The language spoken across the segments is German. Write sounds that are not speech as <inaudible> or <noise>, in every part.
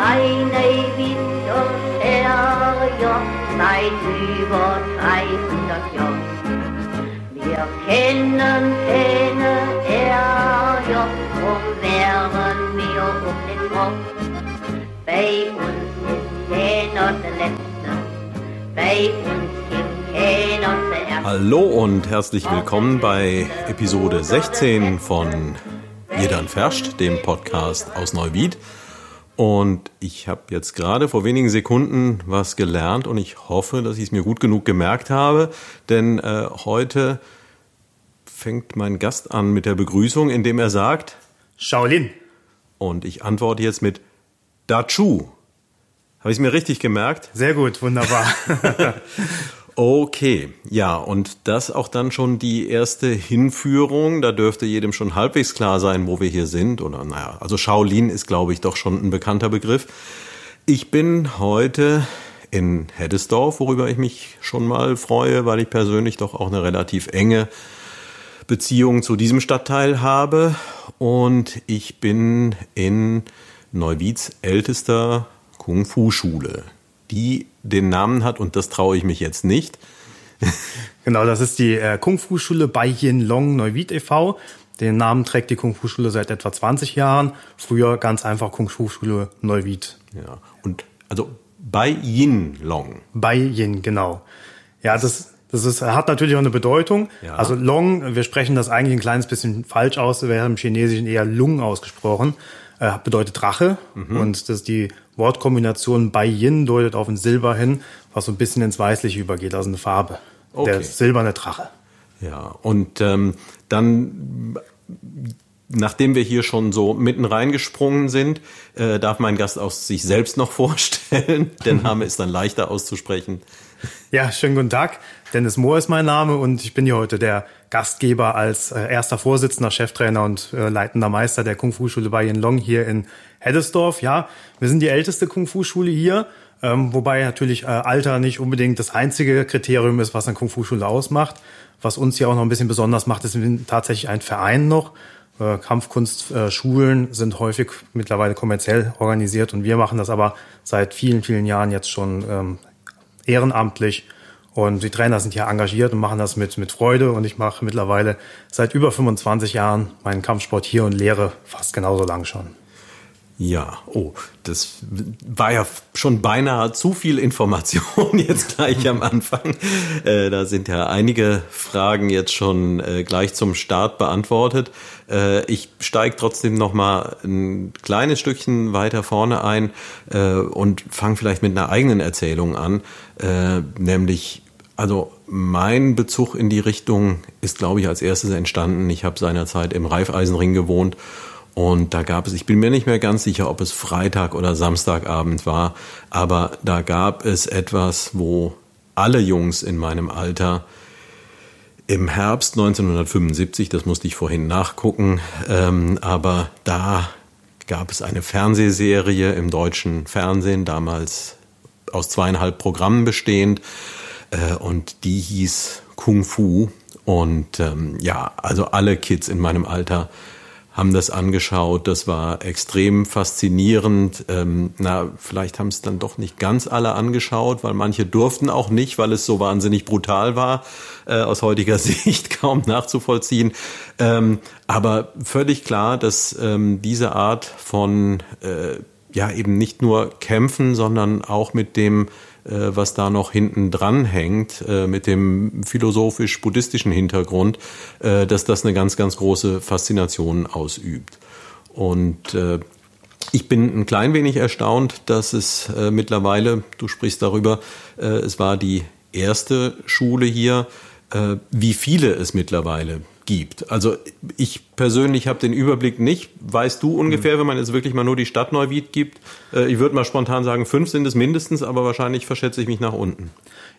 seine Winter her, seit über 300 Jahren. Wir kennen keine Ärger, drum wären wir um den Kopf. Bei uns ist keiner der Letzte, bei uns gibt keiner der Erste. Hallo und herzlich willkommen bei Episode 16 von Jedern Ferscht, dem Podcast aus Neuwied. Und ich habe jetzt gerade vor wenigen Sekunden was gelernt und ich hoffe, dass ich es mir gut genug gemerkt habe, denn äh, heute fängt mein Gast an mit der Begrüßung, indem er sagt, Shaolin. und ich antworte jetzt mit Dachu. Habe ich es mir richtig gemerkt? Sehr gut, wunderbar. <laughs> Okay, ja, und das auch dann schon die erste Hinführung. Da dürfte jedem schon halbwegs klar sein, wo wir hier sind. Oder naja, also Shaolin ist, glaube ich, doch schon ein bekannter Begriff. Ich bin heute in Heddesdorf, worüber ich mich schon mal freue, weil ich persönlich doch auch eine relativ enge Beziehung zu diesem Stadtteil habe. Und ich bin in Neuwieds ältester Kung-Fu-Schule, die den Namen hat, und das traue ich mich jetzt nicht. genau, das ist die äh, Kung-Fu-Schule bei Yin Long Neuwied e.V. Den Namen trägt die Kung-Fu-Schule seit etwa 20 Jahren. Früher ganz einfach Kung-Fu-Schule Neuwied. Ja, und also bei Yin Long. Bei Yin, genau. Ja, das, das ist, hat natürlich auch eine Bedeutung. Ja. Also Long, wir sprechen das eigentlich ein kleines bisschen falsch aus, wäre im Chinesischen eher Lung ausgesprochen, äh, bedeutet Drache. Und das ist die Wortkombination bei Yin deutet auf ein Silber hin, was so ein bisschen ins Weißliche übergeht, also eine Farbe. Okay. Der silberne Drache. Ja, und ähm, dann, nachdem wir hier schon so mitten reingesprungen sind, äh, darf mein Gast auch sich selbst noch <laughs> vorstellen. Der Name ist dann leichter auszusprechen. Ja, schönen guten Tag. Dennis Mohr ist mein Name und ich bin hier heute der Gastgeber als äh, erster Vorsitzender, Cheftrainer und äh, leitender Meister der Kung-Fu-Schule bei Yin Long hier in Heddesdorf. Ja, wir sind die älteste Kung-Fu-Schule hier, ähm, wobei natürlich äh, Alter nicht unbedingt das einzige Kriterium ist, was eine Kung-Fu-Schule ausmacht. Was uns hier auch noch ein bisschen besonders macht, ist tatsächlich ein Verein noch. Äh, Kampfkunstschulen sind häufig mittlerweile kommerziell organisiert und wir machen das aber seit vielen, vielen Jahren jetzt schon ähm, ehrenamtlich. Und die Trainer sind hier engagiert und machen das mit, mit Freude. Und ich mache mittlerweile seit über 25 Jahren meinen Kampfsport hier und lehre fast genauso lang schon. Ja, oh, das war ja schon beinahe zu viel Information <laughs> jetzt gleich am Anfang. Äh, da sind ja einige Fragen jetzt schon äh, gleich zum Start beantwortet. Äh, ich steige trotzdem noch mal ein kleines Stückchen weiter vorne ein äh, und fange vielleicht mit einer eigenen Erzählung an, äh, nämlich also mein Bezug in die Richtung ist, glaube ich, als erstes entstanden. Ich habe seinerzeit im Reifeisenring gewohnt und da gab es, ich bin mir nicht mehr ganz sicher, ob es Freitag oder Samstagabend war, aber da gab es etwas, wo alle Jungs in meinem Alter im Herbst 1975, das musste ich vorhin nachgucken, ähm, aber da gab es eine Fernsehserie im deutschen Fernsehen, damals aus zweieinhalb Programmen bestehend, äh, und die hieß Kung Fu. Und ähm, ja, also alle Kids in meinem Alter haben das angeschaut. Das war extrem faszinierend. Ähm, na, vielleicht haben es dann doch nicht ganz alle angeschaut, weil manche durften auch nicht, weil es so wahnsinnig brutal war, äh, aus heutiger <laughs> Sicht kaum nachzuvollziehen. Ähm, aber völlig klar, dass ähm, diese Art von äh, ja eben nicht nur kämpfen, sondern auch mit dem was da noch hinten dran hängt, äh, mit dem philosophisch-buddhistischen Hintergrund, äh, dass das eine ganz, ganz große Faszination ausübt. Und äh, ich bin ein klein wenig erstaunt, dass es äh, mittlerweile, du sprichst darüber, äh, es war die erste Schule hier, äh, wie viele es mittlerweile gibt. Also ich persönlich habe den Überblick nicht. Weißt du ungefähr, wenn man jetzt wirklich mal nur die Stadt Neuwied gibt? Äh, ich würde mal spontan sagen, fünf sind es mindestens, aber wahrscheinlich verschätze ich mich nach unten.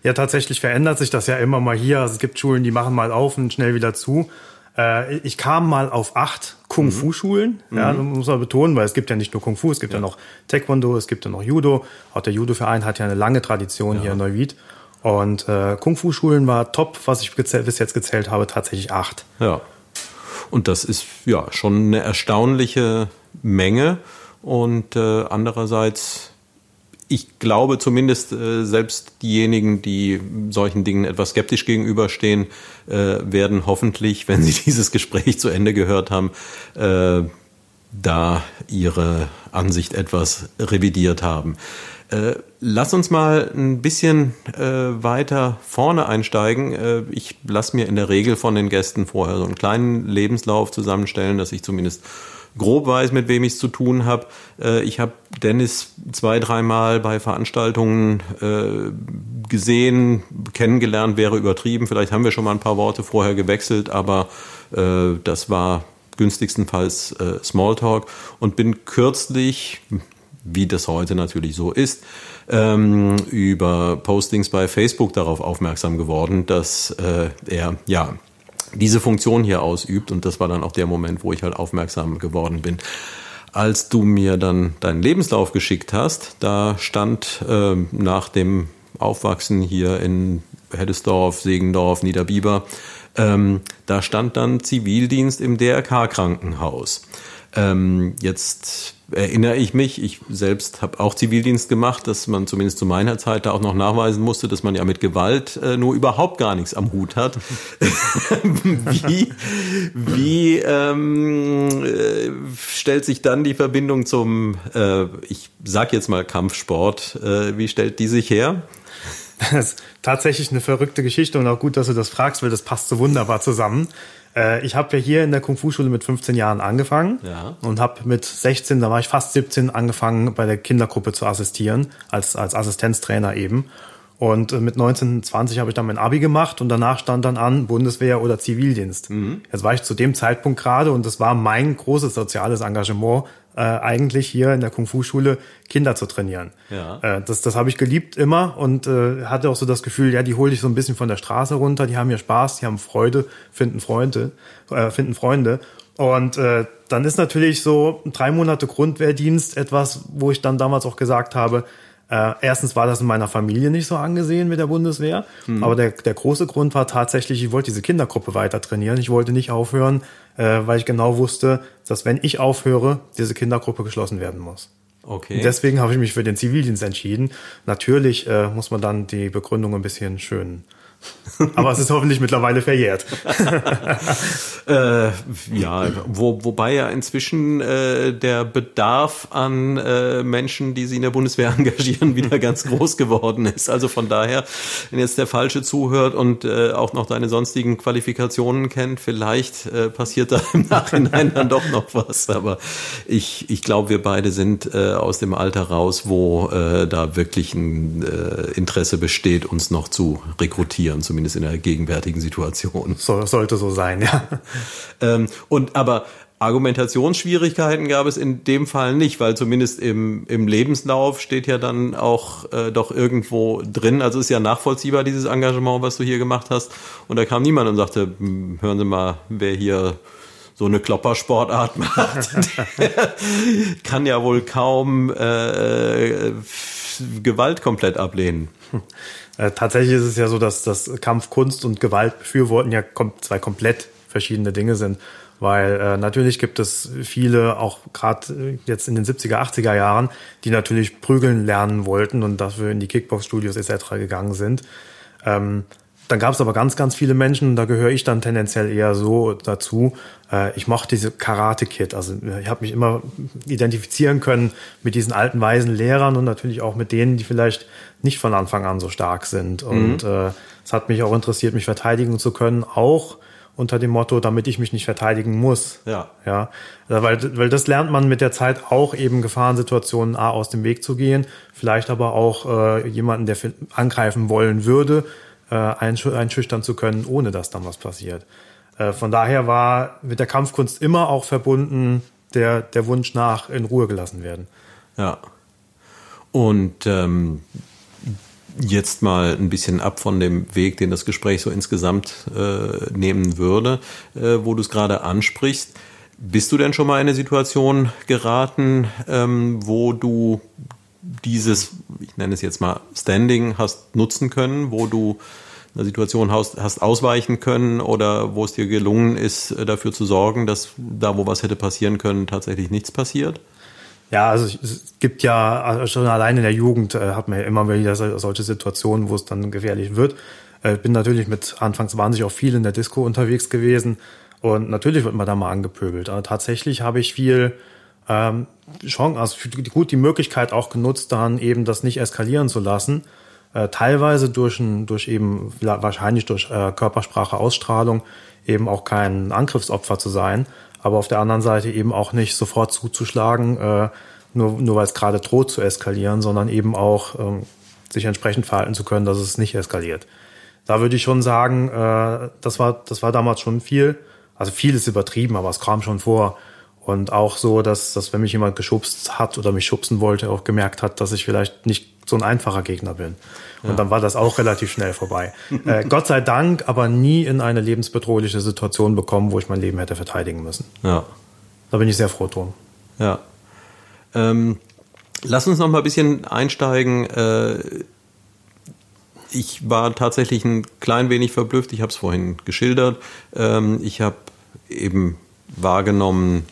Ja, tatsächlich verändert sich das ja immer mal hier. Also es gibt Schulen, die machen mal auf und schnell wieder zu. Äh, Ich kam mal auf acht Kung-Fu-Schulen, ja, das muss man betonen, weil es gibt ja nicht nur Kung-Fu, es gibt ja. noch Taekwondo, es gibt ja noch Judo. Auch der Judo-Verein hat ja eine lange Tradition hier in Neuwied. Und äh, Kung-Fu-Schulen war top, was ich bis jetzt gezählt habe, tatsächlich acht. Ja. Und das ist ja schon eine erstaunliche Menge. Und äh, andererseits, ich glaube zumindest äh, selbst diejenigen, die solchen Dingen etwas skeptisch gegenüberstehen, äh, werden hoffentlich, <laughs> wenn sie dieses Gespräch zu Ende gehört haben, äh, da ihre Ansicht etwas revidiert haben. Äh, lass uns mal ein bisschen äh, weiter vorne einsteigen. Äh, ich lasse mir in der Regel von den Gästen vorher so einen kleinen Lebenslauf zusammenstellen, dass ich zumindest grob weiß, mit wem ich es zu tun habe. Äh, ich habe Dennis zwei, dreimal bei Veranstaltungen äh, gesehen, kennengelernt wäre übertrieben. Vielleicht haben wir schon mal ein paar Worte vorher gewechselt, aber das war günstigstenfalls Smalltalk und bin kürzlich, wie das heute natürlich so ist, ähm, über Postings bei Facebook darauf aufmerksam geworden, dass äh, er ja diese Funktion hier ausübt und das war dann auch der Moment, wo ich halt aufmerksam geworden bin. Als du mir dann deinen Lebenslauf geschickt hast, da stand äh, nach dem Aufwachsen hier in Heddesdorf, Segendorf, Niederbiber, ähm, da stand dann Zivildienst im DRK-Krankenhaus. Ähm, jetzt erinnere ich mich, ich selbst habe auch Zivildienst gemacht, dass man zumindest zu meiner Zeit da auch noch nachweisen musste, dass man ja mit Gewalt äh, nur überhaupt gar nichts am Hut hat. <laughs> wie wie ähm, äh, stellt sich dann die Verbindung zum, äh, ich sag jetzt mal Kampfsport, äh, wie stellt die sich her? Das ist tatsächlich eine verrückte Geschichte und auch gut, dass du das fragst, weil das passt so wunderbar zusammen. Äh, ich habe ja hier in der Kung-Fu-Schule mit 15 Jahren angefangen ja. und habe mit 16, da war ich fast 17, angefangen bei der Kindergruppe zu assistieren, als, als Assistenztrainer eben. Und äh, mit 19, 20 habe ich dann mein Abi gemacht und danach stand dann an Bundeswehr oder Zivildienst. Mhm. Jetzt war ich zu dem Zeitpunkt gerade und das war mein großes soziales Engagement, äh, eigentlich hier in der Kung-Fu-Schule Kinder zu trainieren. Ja. Äh, das das habe ich geliebt immer und äh, hatte auch so das Gefühl, ja, die hole ich so ein bisschen von der Straße runter, die haben ja Spaß, die haben Freude, finden Freunde, äh, finden Freunde. Und äh, dann ist natürlich so drei Monate Grundwehrdienst etwas, wo ich dann damals auch gesagt habe, äh, erstens war das in meiner Familie nicht so angesehen mit der Bundeswehr, mhm. aber der, der große Grund war tatsächlich, ich wollte diese Kindergruppe weiter trainieren. Ich wollte nicht aufhören, äh, weil ich genau wusste, dass wenn ich aufhöre, diese Kindergruppe geschlossen werden muss. Okay. Und deswegen habe ich mich für den Zivildienst entschieden. Natürlich äh, muss man dann die Begründung ein bisschen schön <laughs> aber es ist hoffentlich mittlerweile verjährt. <laughs> äh, ja, wo, wobei ja inzwischen äh, der Bedarf an äh, Menschen, die sich in der Bundeswehr <laughs> engagieren, wieder ganz groß geworden ist. Also von daher, wenn jetzt der Falsche zuhört und äh, auch noch deine sonstigen Qualifikationen kennt, vielleicht äh, passiert da im Nachhinein dann doch noch was. Aber ich, ich glaube, wir beide sind äh, aus dem Alter raus, wo da wirklich ein Interesse besteht, uns noch zu rekrutieren passieren, zumindest in der gegenwärtigen Situation. So, sollte so sein, ja. ähm, und aber Argumentationsschwierigkeiten gab es in dem Fall nicht, weil zumindest im, im Lebenslauf steht ja dann auch äh, doch irgendwo drin, also ist ja nachvollziehbar dieses Engagement, was du hier gemacht hast. Und da kam niemand und sagte, hm, hören Sie mal, wer hier so eine Kloppersportart <laughs> macht, kann ja wohl kaum äh, Gewalt komplett ablehnen. <laughs> Äh, tatsächlich ist es ja so, dass das Kampfkunst und Gewalt befürworten ja kom zwei komplett verschiedene Dinge sind. Weil äh, natürlich gibt es viele, auch gerade äh, jetzt in den 70er, 80er Jahren, die natürlich prügeln lernen wollten und dafür in die Kickbox-Studios etc. gegangen sind. Ähm, dann gab es aber ganz, ganz viele Menschen, da gehöre ich dann tendenziell eher so dazu. Äh, ich mochte diese Karate-Kid. Also ich habe mich immer identifizieren können mit diesen alten, weisen Lehrern und natürlich auch mit denen, die vielleicht nicht von Anfang an so stark sind. Und mhm. äh, es hat mich auch interessiert, mich verteidigen zu können, auch unter dem Motto, damit ich mich nicht verteidigen muss. Ja. Ja. Weil, weil das lernt man mit der Zeit auch eben Gefahrensituationen A aus dem Weg zu gehen, vielleicht aber auch äh, jemanden, der angreifen wollen würde, äh, einschüchtern zu können, ohne dass dann was passiert. Äh, von daher war mit der Kampfkunst immer auch verbunden der, der Wunsch nach in Ruhe gelassen werden. Ja. Und ähm, jetzt mal ein bisschen ab von dem Weg, den das Gespräch so insgesamt äh, nehmen würde, äh, wo du es gerade ansprichst. Bist du denn schon mal in eine Situation geraten, ähm, wo du dieses, ich nenne es jetzt mal Standing, hast nutzen können, wo du eine Situation hast, hast ausweichen können oder wo es dir gelungen ist, äh, dafür zu sorgen, dass da, wo was hätte passieren können, tatsächlich nichts passiert? Ja, also es gibt ja also schon allein in der Jugend äh, hat man ja immer wieder solche Situationen, wo es dann gefährlich wird. Äh, bin natürlich mit anfangs wahnsinnig auch viel in der Disco unterwegs gewesen und natürlich wird man da mal angepöbelt. Aber tatsächlich habe ich viel ähm, schon, also gut die Möglichkeit auch genutzt, dann eben das nicht eskalieren zu lassen. Äh, teilweise durch, ein, durch eben wahrscheinlich durch äh, Körpersprache, Ausstrahlung eben auch kein Angriffsopfer zu sein, aber auf der anderen Seite eben auch nicht sofort zuzuschlagen, äh, nur, nur weil es gerade droht zu eskalieren, sondern eben auch ähm, sich entsprechend verhalten zu können, dass es nicht eskaliert. Da würde ich schon sagen, äh, das, war, das war damals schon viel. Also viel ist übertrieben, aber es kam schon vor. Und auch so, dass, dass wenn mich jemand geschubst hat oder mich schubsen wollte, auch gemerkt hat, dass ich vielleicht nicht so ein einfacher Gegner bin. Und ja. dann war das auch relativ schnell vorbei. <laughs> äh, Gott sei Dank, aber nie in eine lebensbedrohliche Situation bekommen, wo ich mein Leben hätte verteidigen müssen. Ja. Da bin ich sehr froh drum. Ja. Ähm, lass uns noch mal ein bisschen einsteigen. Äh, ich war tatsächlich ein klein wenig verblüfft. Ich habe es vorhin geschildert. Ähm, ich habe eben wahrgenommen,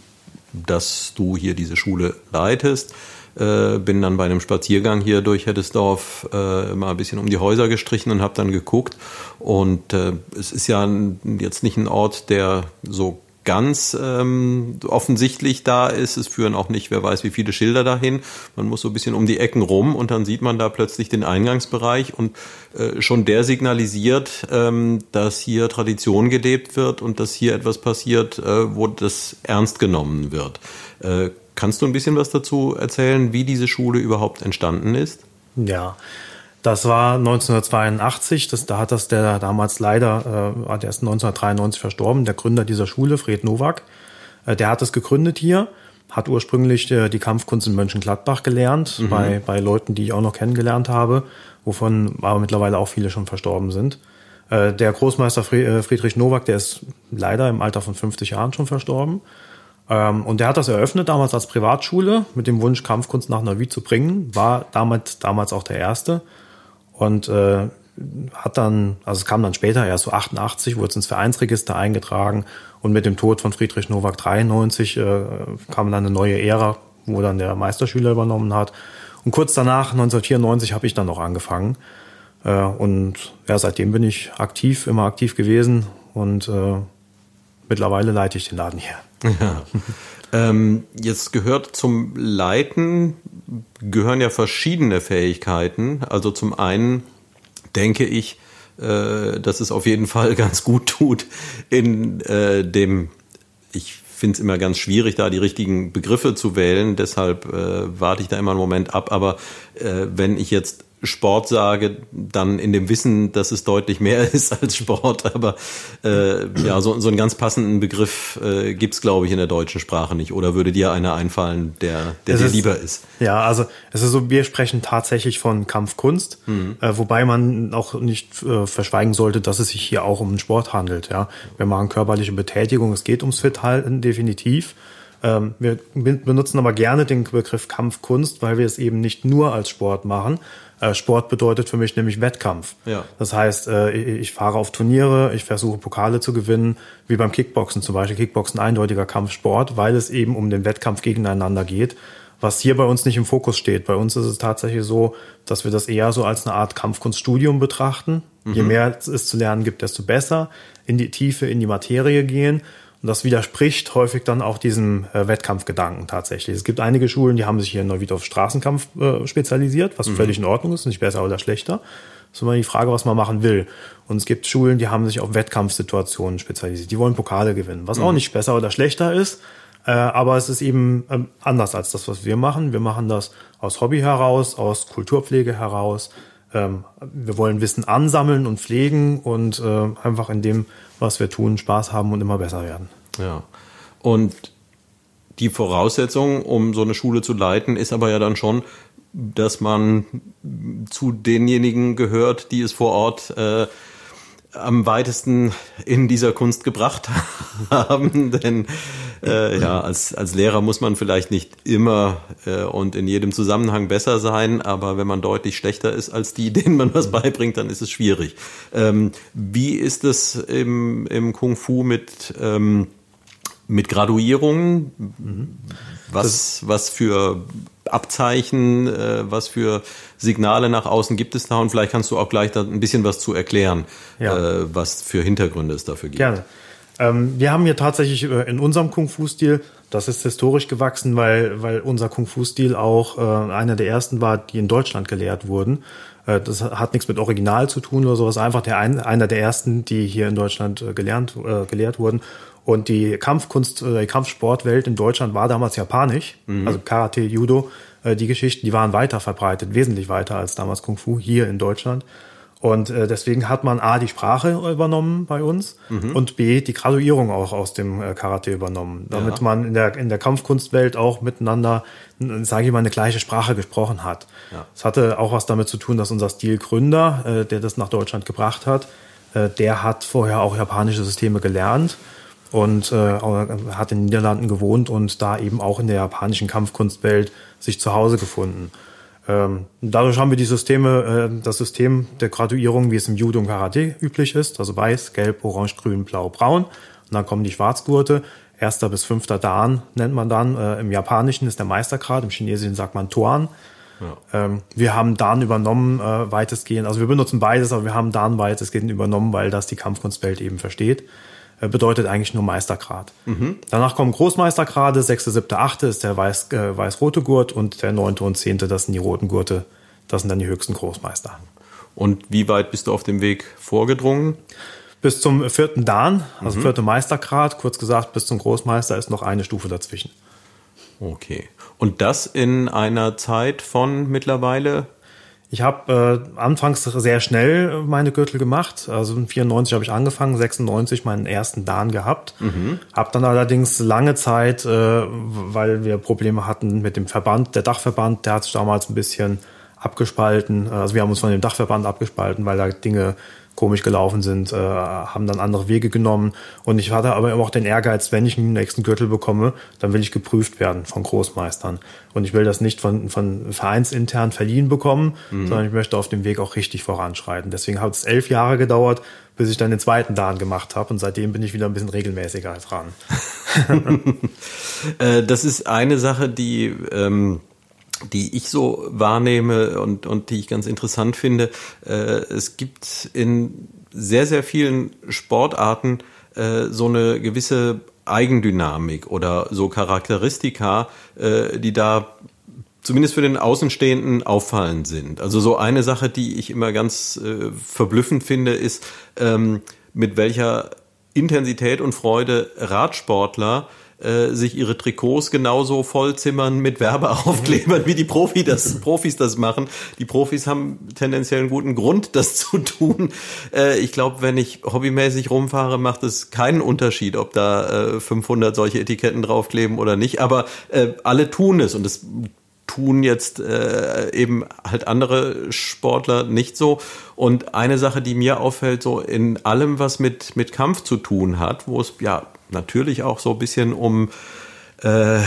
dass du hier diese Schule leitest. Äh, bin dann bei einem Spaziergang hier durch Heddesdorf äh, mal ein bisschen um die Häuser gestrichen und habe dann geguckt. Und äh, es ist ja jetzt nicht ein Ort, der so ganz ähm, offensichtlich da ist. Es führen auch nicht, wer weiß, wie viele Schilder dahin. Man muss so ein bisschen um die Ecken rum und dann sieht man da plötzlich den Eingangsbereich und äh, schon der signalisiert, ähm, dass hier Tradition gelebt wird und dass hier etwas passiert, äh, wo das ernst genommen wird. Äh, kannst du ein bisschen was dazu erzählen, wie diese Schule überhaupt entstanden ist? Ja, das war 1982, das, da hat das der damals leider, äh, der ist 1993 verstorben, der Gründer dieser Schule, Fred Nowak. Äh, der hat es gegründet hier, hat ursprünglich äh, die Kampfkunst in Mönchengladbach gelernt, mhm. bei, bei Leuten, die ich auch noch kennengelernt habe, wovon aber mittlerweile auch viele schon verstorben sind. Äh, der Großmeister äh, Friedrich Nowak, der ist leider im Alter von 50 Jahren schon verstorben. Ähm, und der hat das eröffnet damals als Privatschule mit dem Wunsch, Kampfkunst nach Navi zu bringen. War damals, damals auch der erste. Und äh, hat dann, also es kam dann später, erst so 88, wurde es ins Vereinsregister eingetragen und mit dem Tod von Friedrich Nowak 93 äh, kam dann eine neue Ära, wo dann der Meisterschüler übernommen hat. Und kurz danach, 1994, habe ich dann noch angefangen. Äh, und ja, seitdem bin ich aktiv, immer aktiv gewesen und äh, mittlerweile leite ich den Laden hier. Ja. Ähm, jetzt gehört zum Leiten gehören ja verschiedene Fähigkeiten. Also zum einen denke ich, äh, dass es auf jeden Fall <laughs> ganz gut tut in äh, dem, ich finde es immer ganz schwierig, da die richtigen Begriffe zu wählen. Deshalb äh, warte ich da immer einen Moment ab. Aber äh, wenn ich jetzt Sport sage, dann in dem Wissen, dass es deutlich mehr <laughs> ist als Sport. Aber äh, ja, so, so einen ganz passenden Begriff äh, gibt es, glaube ich, in der deutschen Sprache nicht. Oder würde dir einer einfallen, der, der dir ist, lieber ist? Ja, also es ist so, wir sprechen tatsächlich von Kampfkunst, mhm. äh, wobei man auch nicht äh, verschweigen sollte, dass es sich hier auch um einen Sport handelt. Ja, Wir machen körperliche Betätigung, es geht ums Fithalten, definitiv. Ähm, wir benutzen aber gerne den Begriff Kampfkunst, weil wir es eben nicht nur als Sport machen. Äh, Sport bedeutet für mich nämlich Wettkampf. Ja. Das heißt, äh, ich fahre auf Turniere, ich versuche Pokale zu gewinnen, wie beim Kickboxen zum Beispiel. Kickboxen eindeutiger Kampfsport, weil es eben um den Wettkampf gegeneinander geht. Was hier bei uns nicht im Fokus steht. Bei uns ist es tatsächlich so, dass wir das eher so als eine Art Kampfkunststudium betrachten. Mhm. Je mehr es zu lernen gibt, desto besser. In die Tiefe, in die Materie gehen. Und das widerspricht häufig dann auch diesem äh, Wettkampfgedanken tatsächlich. Es gibt einige Schulen, die haben sich hier in Neuwied auf Straßenkampf äh, spezialisiert, was mhm. völlig in Ordnung ist, nicht besser oder schlechter. Das ist immer die Frage, was man machen will. Und es gibt Schulen, die haben sich auf Wettkampfsituationen spezialisiert. Die wollen Pokale gewinnen, was mhm. auch nicht besser oder schlechter ist. Äh, aber es ist eben ähm, anders als das, was wir machen. Wir machen das aus Hobby heraus, aus Kulturpflege heraus. Ähm, wir wollen Wissen ansammeln und pflegen und äh, einfach in dem was wir tun, Spaß haben und immer besser werden. Ja. Und die Voraussetzung, um so eine Schule zu leiten, ist aber ja dann schon, dass man zu denjenigen gehört, die es vor Ort äh, am weitesten in dieser Kunst gebracht <laughs> haben. Denn äh, ja, als, als Lehrer muss man vielleicht nicht immer äh, und in jedem Zusammenhang besser sein, aber wenn man deutlich schlechter ist als die, <laughs> denen man was beibringt, dann ist es schwierig. Ähm, wie ist es im, im Kung Fu mit ähm, mit Graduierungen, was, was für Abzeichen, äh, was für Signale nach außen gibt es da? Und vielleicht kannst du auch gleich da ein bisschen was zu erklären, ja. äh, was für Hintergründe es dafür gibt. Gerne. Ähm, wir haben hier tatsächlich äh, in unserem Kung-Fu-Stil, das ist historisch gewachsen, weil, weil unser Kung-Fu-Stil auch äh, einer der ersten war, die in Deutschland gelehrt wurden. Äh, das hat nichts mit Original zu tun oder sowas, einfach der ein, einer der ersten, die hier in Deutschland äh, gelernt, äh, gelehrt wurden. Und die Kampfkunst, die Kampfsportwelt in Deutschland war damals japanisch, mhm. also Karate, Judo, die Geschichten, die waren weiter verbreitet, wesentlich weiter als damals Kung Fu hier in Deutschland. Und äh, deswegen hat man A, die Sprache übernommen bei uns mhm. und B, die Graduierung auch aus dem äh, Karate übernommen, damit ja. man in der, in der Kampfkunstwelt auch miteinander, sage ich mal, eine gleiche Sprache gesprochen hat. Es ja. hatte auch was damit zu tun, dass unser Stilgründer, äh, der das nach Deutschland gebracht hat, äh, der hat vorher auch japanische Systeme gelernt und äh, hat in den Niederlanden gewohnt und da eben auch in der japanischen Kampfkunstwelt sich zu Hause gefunden. Ähm, dadurch haben wir die Systeme, äh, das System der Graduierung, wie es im Judo und Karate üblich ist, also weiß, gelb, orange, grün, blau, braun. Und dann kommen die Schwarzgurte. Erster bis fünfter Dan nennt man dann. Äh, Im Japanischen ist der Meistergrad, im Chinesischen sagt man Tuan. Ja. Ähm, wir haben Dan übernommen, äh, weitestgehend. Also wir benutzen beides, aber wir haben Dan weitestgehend übernommen, weil das die Kampfkunstwelt eben versteht. Bedeutet eigentlich nur Meistergrad. Mhm. Danach kommen Großmeistergrade, sechste, siebte, achte ist der weiß, äh, weiß-rote Gurt und der neunte und zehnte, das sind die roten Gurte. Das sind dann die höchsten Großmeister. Und wie weit bist du auf dem Weg vorgedrungen? Bis zum vierten Dan, also mhm. vierte Meistergrad, kurz gesagt, bis zum Großmeister ist noch eine Stufe dazwischen. Okay. Und das in einer Zeit von mittlerweile ich habe äh, anfangs sehr schnell meine Gürtel gemacht. Also 94 habe ich angefangen, 96 meinen ersten Dan gehabt. Mhm. Habe dann allerdings lange Zeit, äh, weil wir Probleme hatten mit dem Verband, der Dachverband, der hat sich damals ein bisschen abgespalten. Also wir haben uns von dem Dachverband abgespalten, weil da Dinge komisch gelaufen sind, äh, haben dann andere Wege genommen. Und ich hatte aber immer auch den Ehrgeiz, wenn ich einen nächsten Gürtel bekomme, dann will ich geprüft werden von Großmeistern. Und ich will das nicht von, von vereinsintern verliehen bekommen, mhm. sondern ich möchte auf dem Weg auch richtig voranschreiten. Deswegen hat es elf Jahre gedauert, bis ich dann den zweiten Dan gemacht habe. Und seitdem bin ich wieder ein bisschen regelmäßiger dran. <laughs> Äh, das ist eine Sache, die... Ähm die ich so wahrnehme und, und die ich ganz interessant finde. Äh, es gibt in sehr, sehr vielen Sportarten äh, so eine gewisse Eigendynamik oder so Charakteristika, äh, die da zumindest für den Außenstehenden auffallend sind. Also so eine Sache, die ich immer ganz äh, verblüffend finde, ist, ähm, mit welcher Intensität und Freude Radsportler äh, sich ihre Trikots genauso vollzimmern mit Werbeaufklebern, wie die Profi das, <laughs> Profis das machen. Die Profis haben tendenziell einen guten Grund, das zu tun. Äh, ich glaube, wenn ich hobbymäßig rumfahre, macht es keinen Unterschied, ob da äh, 500 solche Etiketten draufkleben oder nicht. Aber äh, alle tun es und es tun jetzt äh, eben halt andere Sportler nicht so. Und eine Sache, die mir auffällt, so in allem, was mit, mit Kampf zu tun hat, wo es ja natürlich auch so ein bisschen um äh,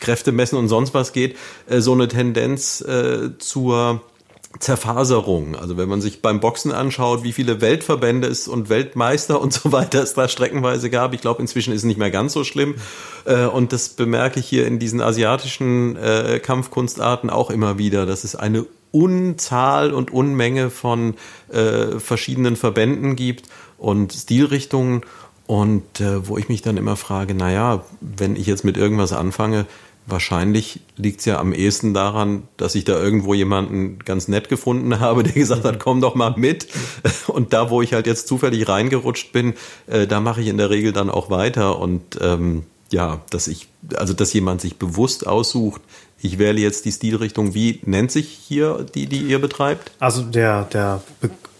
Kräfte messen und sonst was geht, äh, so eine Tendenz äh, zur Zerfaserung. Also wenn man sich beim Boxen anschaut, wie viele Weltverbände es und Weltmeister und <laughs> so weiter es da streckenweise gab. Ich glaube, inzwischen ist es nicht mehr ganz so schlimm. Äh, und das bemerke ich hier in diesen asiatischen äh, Kampfkunstarten auch immer wieder, dass es eine Unzahl und Unmenge von äh, verschiedenen Verbänden gibt und Stilrichtungen. Und äh, wo ich mich dann immer frage, naja, wenn ich jetzt mit irgendwas anfange, wahrscheinlich liegt es ja am ehesten daran, dass ich da irgendwo jemanden ganz nett gefunden <laughs> habe, der gesagt hat, komm doch mal mit. <laughs> Und da, wo ich halt jetzt zufällig reingerutscht bin, äh, da mache ich in der Regel dann auch weiter. Und ähm, ja, dass ich, also dass jemand sich bewusst aussucht, ich wähle jetzt die Stilrichtung. Wie nennt sich hier die, die ihr betreibt? Also der, der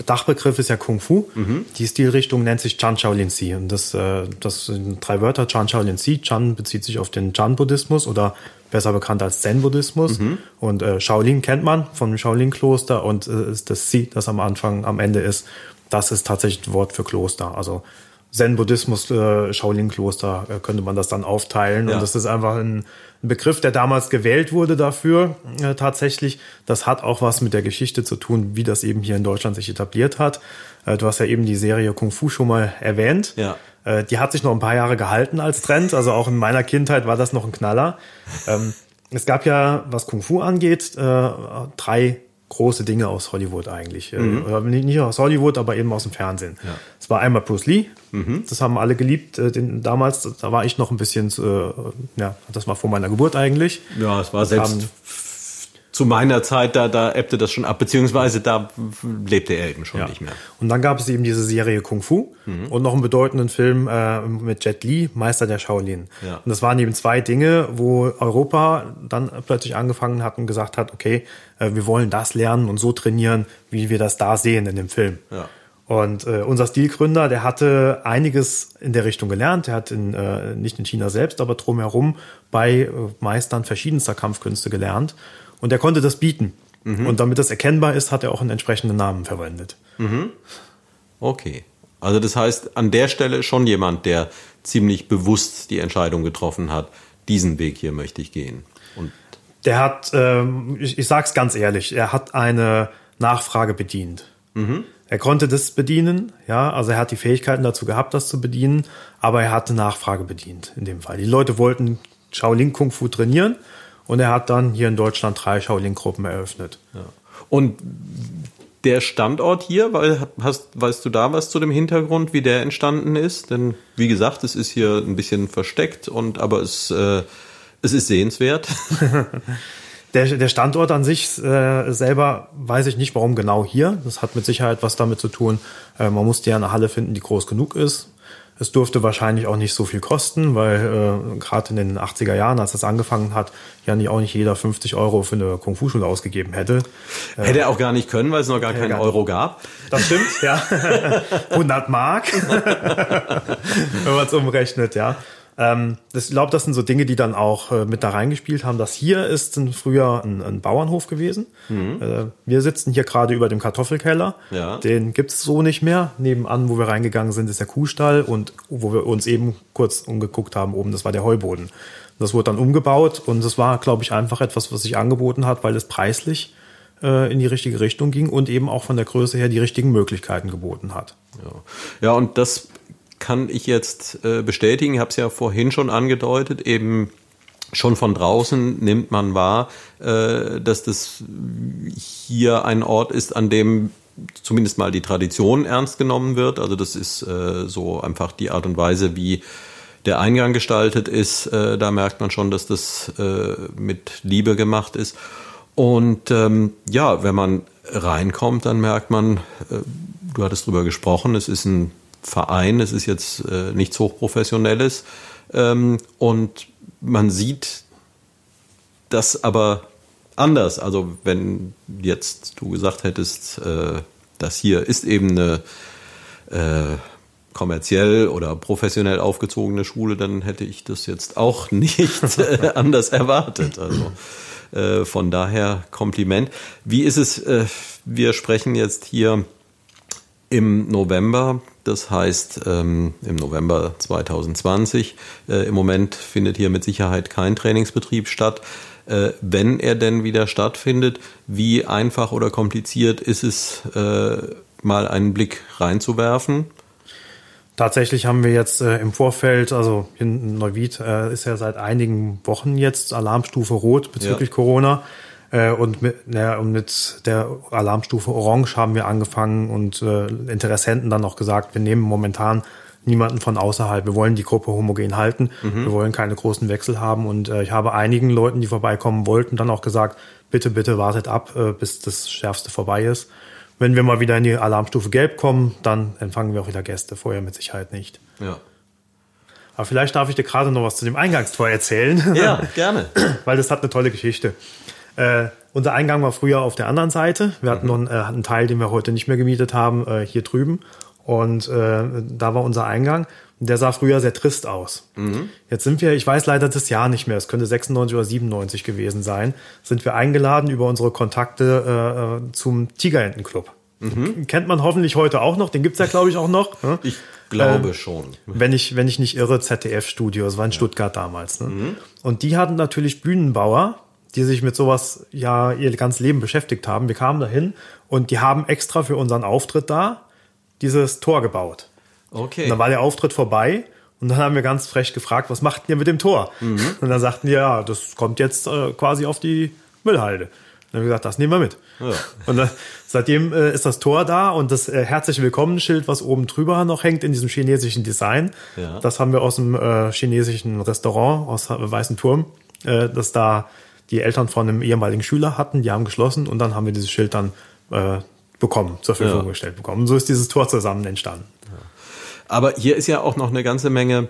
Dachbegriff ist ja Kung Fu. Mhm. Die Stilrichtung nennt sich Chan Shaolin Si. Und das, äh, das sind drei Wörter. Chan Shaolin Si. Chan bezieht sich auf den Chan-Buddhismus oder besser bekannt als Zen-Buddhismus. Mhm. Und äh, Shaolin kennt man vom Shaolin-Kloster und äh, ist das Si, das am Anfang, am Ende ist. Das ist tatsächlich das Wort für Kloster. Also Zen-Buddhismus, äh, Shaolin-Kloster äh, könnte man das dann aufteilen. Ja. Und das ist einfach ein ein Begriff, der damals gewählt wurde dafür äh, tatsächlich. Das hat auch was mit der Geschichte zu tun, wie das eben hier in Deutschland sich etabliert hat. Äh, du hast ja eben die Serie Kung Fu schon mal erwähnt. Ja. Äh, die hat sich noch ein paar Jahre gehalten als Trend. Also auch in meiner Kindheit war das noch ein Knaller. Ähm, es gab ja, was Kung Fu angeht, äh, drei große Dinge aus Hollywood eigentlich. Äh, mhm. Nicht aus Hollywood, aber eben aus dem Fernsehen. Ja. Es war einmal Bruce Lee, mhm. das haben alle geliebt. Äh, den, damals, da war ich noch ein bisschen, äh, ja, das war vor meiner Geburt eigentlich. Ja, es war selbst haben, zu meiner Zeit, da, da ebbte das schon ab, beziehungsweise da lebte er eben schon ja. nicht mehr. Und dann gab es eben diese Serie Kung Fu mhm. und noch einen bedeutenden Film äh, mit Jet Li, Meister der Shaolin. Ja. Und das waren eben zwei Dinge, wo Europa dann plötzlich angefangen hat und gesagt hat, okay, äh, wir wollen das lernen und so trainieren, wie wir das da sehen in dem Film. Ja. Und äh, unser Stilgründer, der hatte einiges in der Richtung gelernt. Er hat in, äh, nicht in China selbst, aber drumherum bei äh, Meistern verschiedenster Kampfkünste gelernt. Und er konnte das bieten. Mhm. Und damit das erkennbar ist, hat er auch einen entsprechenden Namen verwendet. Mhm. Okay. Also das heißt, an der Stelle schon jemand, der ziemlich bewusst die Entscheidung getroffen hat, diesen Weg hier möchte ich gehen. Der hat, ähm, ich, ich sage es ganz ehrlich, er hat eine Nachfrage bedient. Mhm. Er konnte das bedienen, ja, also er hat die Fähigkeiten dazu gehabt, das zu bedienen, aber er hatte Nachfrage bedient in dem Fall. Die Leute wollten Shaolin Kung Fu trainieren und er hat dann hier in Deutschland drei Shaolin-Gruppen eröffnet. Ja. Und der Standort hier, weil hast, weißt du da was zu dem Hintergrund, wie der entstanden ist? Denn wie gesagt, es ist hier ein bisschen versteckt und aber es, äh, es ist sehenswert. <laughs> der, der Standort an sich äh, selber weiß ich nicht, warum genau hier. Das hat mit Sicherheit was damit zu tun. Äh, man muss ja eine Halle finden, die groß genug ist. Es durfte wahrscheinlich auch nicht so viel kosten, weil äh, gerade in den 80er Jahren, als das angefangen hat, ja nicht, auch nicht jeder 50 Euro für eine Kung-Fu-Schule ausgegeben hätte. Hätte er auch gar nicht können, weil es noch gar keinen Euro gab. Das stimmt, ja. <laughs> 100 Mark, <laughs> wenn man es umrechnet, ja. Ähm, ich glaube, das sind so Dinge, die dann auch äh, mit da reingespielt haben. Das hier ist ein, früher ein, ein, Bauernhof gewesen. Mhm. Äh, wir sitzen hier gerade über dem Kartoffelkeller. Ja. Den gibt's so nicht mehr. Nebenan, wo wir reingegangen sind, ist der Kuhstall und wo wir uns eben kurz umgeguckt haben, oben, das war der Heuboden. Das wurde dann umgebaut und das war, glaube ich, einfach etwas, was sich angeboten hat, weil es preislich äh, in die richtige Richtung ging und eben auch von der Größe her die richtigen Möglichkeiten geboten hat. Ja, ja und das kann ich jetzt äh, bestätigen. Ich habe es ja vorhin schon angedeutet, eben schon von draußen nimmt man wahr, äh, dass das hier ein Ort ist, an dem zumindest mal die Tradition ernst genommen wird. Also das ist äh, so einfach die Art und Weise, wie der Eingang gestaltet ist. Äh, da merkt man schon, dass das äh, mit Liebe gemacht ist. Und ähm, ja, wenn man reinkommt, dann merkt man, äh, du hattest drüber gesprochen, es ist ein Verein, es ist jetzt äh, nichts Hochprofessionelles. Ähm, und man sieht das aber anders. Also wenn jetzt du gesagt hättest, äh, das hier ist eben eine äh, kommerziell oder professionell aufgezogene Schule, dann hätte ich das jetzt auch <laughs> nicht äh, anders erwartet. Also äh, von daher Kompliment. Wie ist es, äh, wir sprechen jetzt hier im November das heißt, ähm, im November 2020, äh, im Moment findet hier mit Sicherheit kein Trainingsbetrieb statt. Äh, wenn er denn wieder stattfindet, wie einfach oder kompliziert ist es, äh, mal einen Blick reinzuwerfen? Tatsächlich haben wir jetzt äh, im Vorfeld, also in Neuwied äh, ist ja seit einigen Wochen jetzt Alarmstufe Rot bezüglich ja. Corona. Äh, und mit, ja, und mit der Alarmstufe Orange haben wir angefangen und äh, Interessenten dann auch gesagt, wir nehmen momentan niemanden von außerhalb. Wir wollen die Gruppe homogen halten. Mhm. Wir wollen keine großen Wechsel haben. Und äh, ich habe einigen Leuten, die vorbeikommen wollten, dann auch gesagt, bitte, bitte wartet ab, äh, bis das Schärfste vorbei ist. Wenn wir mal wieder in die Alarmstufe Gelb kommen, dann empfangen wir auch wieder Gäste. Vorher mit Sicherheit nicht. Ja. Aber vielleicht darf ich dir gerade noch was zu dem Eingangstor erzählen. Ja, <laughs> gerne. Weil das hat eine tolle Geschichte. Äh, unser Eingang war früher auf der anderen Seite. Wir hatten mhm. noch einen, äh, einen, Teil, den wir heute nicht mehr gemietet haben, äh, hier drüben. Und äh, da war unser Eingang. Der sah früher sehr trist aus. Mhm. Jetzt sind wir, ich weiß leider das Jahr nicht mehr, es könnte 96 oder 97 gewesen sein, sind wir eingeladen über unsere Kontakte äh, äh zum Tigerentenclub. Mhm. Kennt man hoffentlich heute auch noch, den gibt's ja, glaube ich, auch noch. Ne? Ich glaube äh, schon. Wenn ich, wenn ich nicht irre, ZDF-Studio, das war in ja. Stuttgart damals. Ne? Mhm. Und die hatten natürlich Bühnenbauer, die sich mit sowas ja ihr ganzes Leben beschäftigt haben. Wir kamen dahin und die haben extra für unseren Auftritt da dieses Tor gebaut. Okay. Und dann war der Auftritt vorbei und dann haben wir ganz frech gefragt, was macht ihr mit dem Tor? Mhm. Und dann sagten die, ja, das kommt jetzt äh, quasi auf die Müllhalde. Dann haben wir gesagt, das nehmen wir mit. Und dann, seitdem äh, ist das Tor da und das äh, herzlich willkommen Schild, was oben drüber noch hängt in diesem chinesischen Design. Ja. Das haben wir aus dem äh, chinesischen Restaurant aus Weißen Turm, äh, das da die Eltern von einem ehemaligen Schüler hatten, die haben geschlossen und dann haben wir dieses Schild dann äh, bekommen, zur Verfügung Ja. gestellt bekommen. Und so ist dieses Tor zusammen entstanden. Aber hier ist ja auch noch eine ganze Menge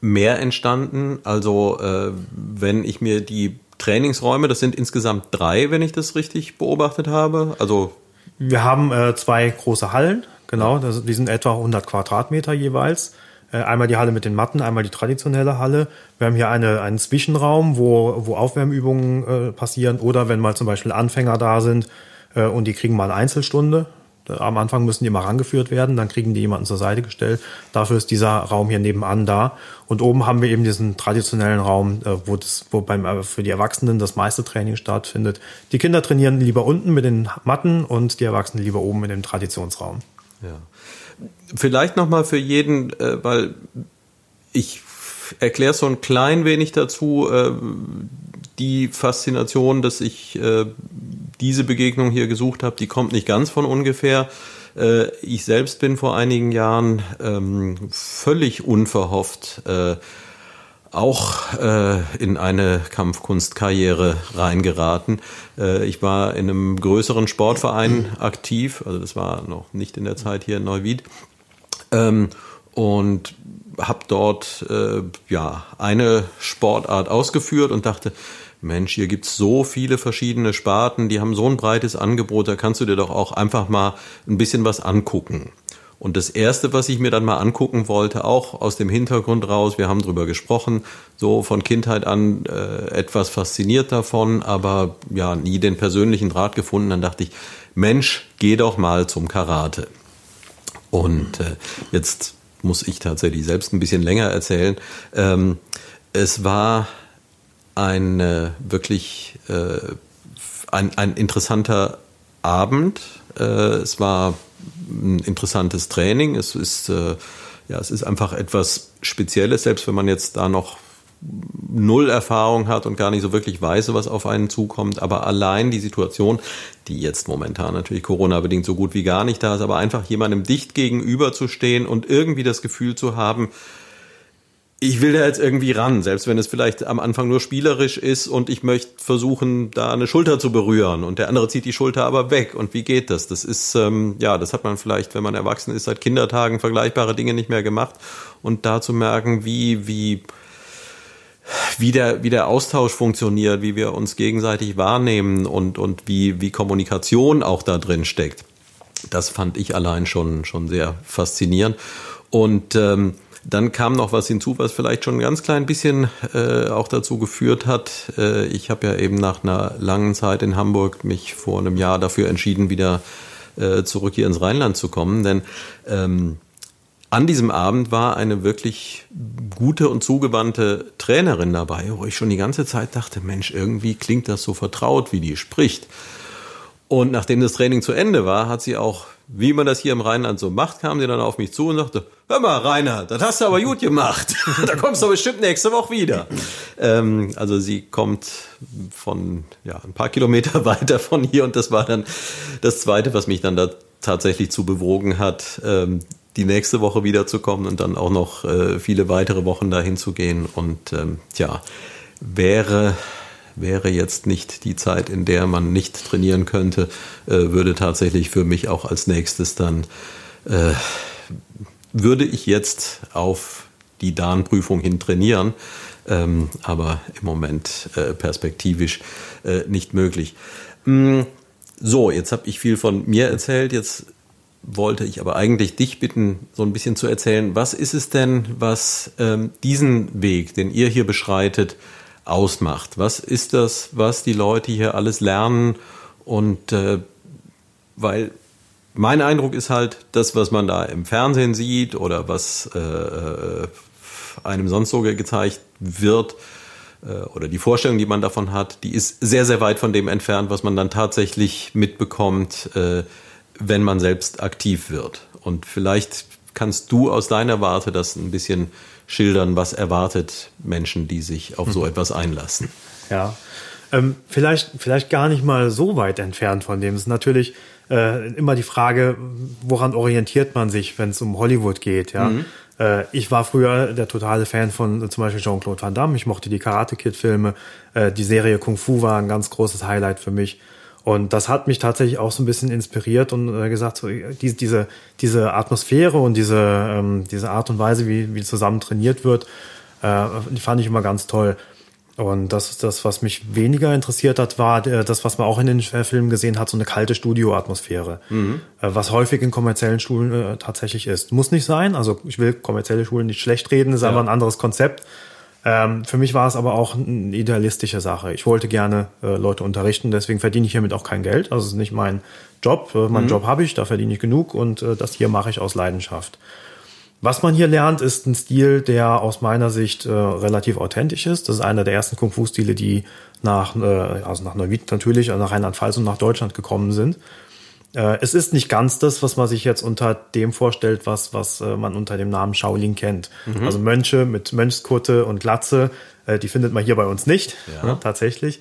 mehr entstanden. Also äh, wenn ich mir die Trainingsräume, das sind insgesamt drei, wenn ich das richtig beobachtet habe. Also Wir haben äh, zwei große Hallen, genau, das, die sind etwa 100 Quadratmeter jeweils. Äh, einmal die Halle mit den Matten, einmal die traditionelle Halle. Wir haben hier eine, einen Zwischenraum, wo, wo Aufwärmübungen äh, passieren oder wenn mal zum Beispiel Anfänger da sind äh, und die kriegen mal Einzelstunde. Am Anfang müssen die mal rangeführt werden, dann kriegen die jemanden zur Seite gestellt. Dafür ist dieser Raum hier nebenan da. Und oben haben wir eben diesen traditionellen Raum, äh, wo, das, wo beim, äh, für die Erwachsenen das meiste Training stattfindet. Die Kinder trainieren lieber unten mit den Matten und die Erwachsenen lieber oben in dem Traditionsraum. Ja. Vielleicht nochmal für jeden, äh, weil ich erkläre so ein klein wenig dazu, äh, die Faszination, dass ich äh, diese Begegnung hier gesucht habe, die kommt nicht ganz von ungefähr. Äh, ich selbst bin vor einigen Jahren ähm, völlig unverhofft äh, auch äh, in eine Kampfkunstkarriere reingeraten. Äh, ich war in einem größeren Sportverein aktiv, also das war noch nicht in der Zeit hier in Neuwied. Ähm, und habe dort äh, ja eine Sportart ausgeführt und dachte, Mensch, hier gibt's so viele verschiedene Sparten, die haben so ein breites Angebot, da kannst du dir doch auch einfach mal ein bisschen was angucken. Und das erste, was ich mir dann mal angucken wollte, auch aus dem Hintergrund raus, wir haben drüber gesprochen, so von Kindheit an äh, etwas fasziniert davon, aber ja, nie den persönlichen Draht gefunden. Dann dachte ich, Mensch, geh doch mal zum Karate. Und äh, jetzt muss ich tatsächlich selbst ein bisschen länger erzählen. Ähm, es war ein äh, wirklich äh, ein, ein interessanter Abend. Äh, es war ein interessantes Training. Es ist äh, ja, es ist einfach etwas Spezielles, selbst wenn man jetzt da noch null Erfahrung hat und gar nicht so wirklich weiß, was auf einen zukommt. Aber allein die Situation, die jetzt momentan natürlich Corona-bedingt so gut wie gar nicht da ist, aber einfach jemandem dicht gegenüber zu stehen und irgendwie das Gefühl zu haben, ich will da jetzt irgendwie ran, selbst wenn es vielleicht am Anfang nur spielerisch ist und ich möchte versuchen, da eine Schulter zu berühren und der andere zieht die Schulter aber weg. Und wie geht das? Das ist, ähm, ja, das hat man vielleicht, wenn man erwachsen ist, seit Kindertagen vergleichbare Dinge nicht mehr gemacht. Und da zu merken, wie, wie, wie der, wie der Austausch funktioniert, wie wir uns gegenseitig wahrnehmen und, und wie, wie Kommunikation auch da drin steckt. Das fand ich allein schon, schon sehr faszinierend. Und ähm, dann kam noch was hinzu, was vielleicht schon ein ganz klein bisschen äh, auch dazu geführt hat. Äh, ich habe ja eben nach einer langen Zeit in Hamburg mich vor einem Jahr dafür entschieden, wieder äh, zurück hier ins Rheinland zu kommen. Denn ähm, an diesem Abend war eine wirklich gute und zugewandte Trainerin dabei, wo ich schon die ganze Zeit dachte, Mensch, irgendwie klingt das so vertraut, wie die spricht. Und nachdem das Training zu Ende war, hat sie auch, wie man das hier im Rheinland so macht, kam sie dann auf mich zu und sagte, hör mal, Rainer, das hast du aber gut gemacht. <laughs> da kommst du bestimmt nächste Woche wieder. Ähm, also sie kommt von ja, ein paar Kilometer <laughs> weiter von hier und das war dann das Zweite, was mich dann da tatsächlich zu bewogen hat, ähm, die nächste Woche wiederzukommen und dann auch noch äh, viele weitere Wochen dahin zu gehen. Und ähm, tja, wäre wäre jetzt nicht die Zeit, in der man nicht trainieren könnte, äh, würde tatsächlich für mich auch als nächstes dann, äh, würde ich jetzt auf die DAN-Prüfung hin trainieren, ähm, aber im Moment äh, perspektivisch äh, nicht möglich. Mm, so, jetzt habe ich viel von mir erzählt, jetzt wollte ich aber eigentlich dich bitten, so ein bisschen zu erzählen, was ist es denn, was ähm, diesen Weg, den ihr hier beschreitet, ausmacht? Was ist das, was die Leute hier alles lernen? Und äh, weil mein Eindruck ist halt, das, was man da im Fernsehen sieht oder was äh, einem sonst so gezeigt wird, äh, oder die Vorstellung, die man davon hat, die ist sehr, sehr weit von dem entfernt, was man dann tatsächlich mitbekommt, äh, wenn man selbst aktiv wird. Und vielleicht kannst du aus deiner Warte das ein bisschen schildern? Was erwartet Menschen, die sich auf so etwas einlassen? Ja, ähm, vielleicht, vielleicht gar nicht mal so weit entfernt von dem. Es ist natürlich äh, immer die Frage, woran orientiert man sich, wenn es um Hollywood geht, ja. Mhm. Äh, ich war früher der totale Fan von zum Beispiel Jean-Claude Van Damme. Ich mochte die Karate Kid Filme. Äh, die Serie Kung Fu war ein ganz großes Highlight für mich. Und das hat mich tatsächlich auch so ein bisschen inspiriert und äh, gesagt, so, diese, diese, diese Atmosphäre und diese, ähm, diese Art und Weise, wie, wie zusammen trainiert wird, äh, die fand ich immer ganz toll. Und das das, was mich weniger interessiert hat, war äh, das, was man auch in den Filmen gesehen hat, so eine kalte Studioatmosphäre. Mhm. Äh, was häufig in kommerziellen Schulen äh, tatsächlich ist. Muss nicht sein. Also ich will kommerzielle Schulen nicht schlecht reden, ist ja. einfach ein anderes Konzept. Ähm, für mich war es aber auch eine idealistische Sache. Ich wollte gerne äh, Leute unterrichten, deswegen verdiene ich hiermit auch kein Geld. Also es ist nicht mein Job. Äh, meinen mhm. Job habe ich, da verdiene ich genug und äh, das hier mache ich aus Leidenschaft. Was man hier lernt, ist ein Stil, der aus meiner Sicht äh, relativ authentisch ist. Das ist einer der ersten Kung-Fu-Stile, die nach, äh, also nach Neuwied natürlich, nach Rheinland-Pfalz und nach Deutschland gekommen sind. Äh, es ist nicht ganz das, was man sich jetzt unter dem vorstellt, was, was äh, man unter dem Namen Shaolin kennt. Mhm. Also Mönche mit Mönchskutte und Glatze, äh, die findet man hier bei uns nicht, ja. ne, tatsächlich.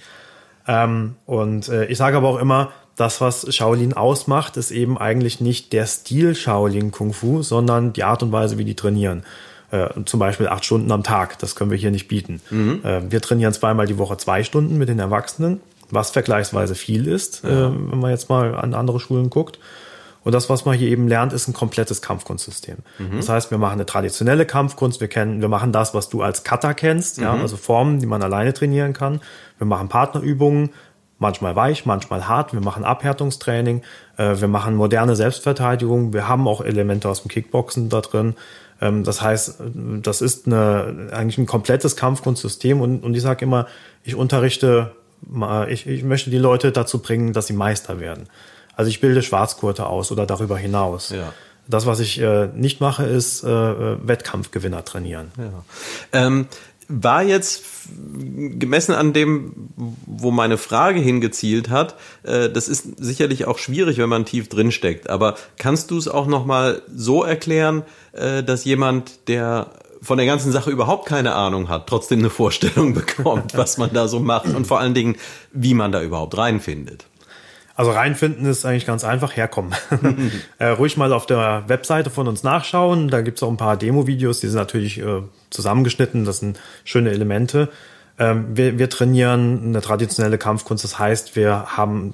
Ähm, und äh, ich sage aber auch immer, das, was Shaolin ausmacht, ist eben eigentlich nicht der Stil Shaolin Kung Fu, sondern die Art und Weise, wie die trainieren. Äh, zum Beispiel acht Stunden am Tag, das können wir hier nicht bieten. Mhm. Äh, wir trainieren zweimal die Woche zwei Stunden mit den Erwachsenen, was vergleichsweise viel ist, ja. äh, wenn man jetzt mal an andere Schulen guckt. Und das, was man hier eben lernt, ist ein komplettes Kampfkunstsystem. Mhm. Das heißt, wir machen eine traditionelle Kampfkunst, wir kennen, wir machen das, was du als Kata kennst, mhm. ja, also Formen, die man alleine trainieren kann. Wir machen Partnerübungen, manchmal weich, manchmal hart. Wir machen Abhärtungstraining, äh, wir machen moderne Selbstverteidigung. Wir haben auch Elemente aus dem Kickboxen da drin. Ähm, das heißt, das ist eine, eigentlich ein komplettes Kampfkunstsystem und, und ich sage immer, ich unterrichte ich, ich möchte die Leute dazu bringen, dass sie Meister werden. Also ich bilde Schwarzgurte aus oder darüber hinaus. Ja. Das, was ich äh, nicht mache, ist äh, äh Wettkampfgewinner trainieren. Ja. Ähm, war jetzt gemessen an dem, wo meine Frage hingezielt hat, äh, das ist sicherlich auch schwierig, wenn man tief drin steckt. Aber kannst du es auch noch mal so erklären, äh, dass jemand, der von der ganzen Sache überhaupt keine Ahnung hat, trotzdem eine Vorstellung <laughs> bekommt, was man da so macht und vor allen Dingen, wie man da überhaupt reinfindet. Also reinfinden ist eigentlich ganz einfach, herkommen. <laughs> äh, ruhig mal auf der Webseite von uns nachschauen. Da gibt's auch ein paar Demo-Videos, die sind natürlich äh, zusammengeschnitten, das sind schöne Elemente. Ähm, wir, wir trainieren eine traditionelle Kampfkunst, das heißt, wir haben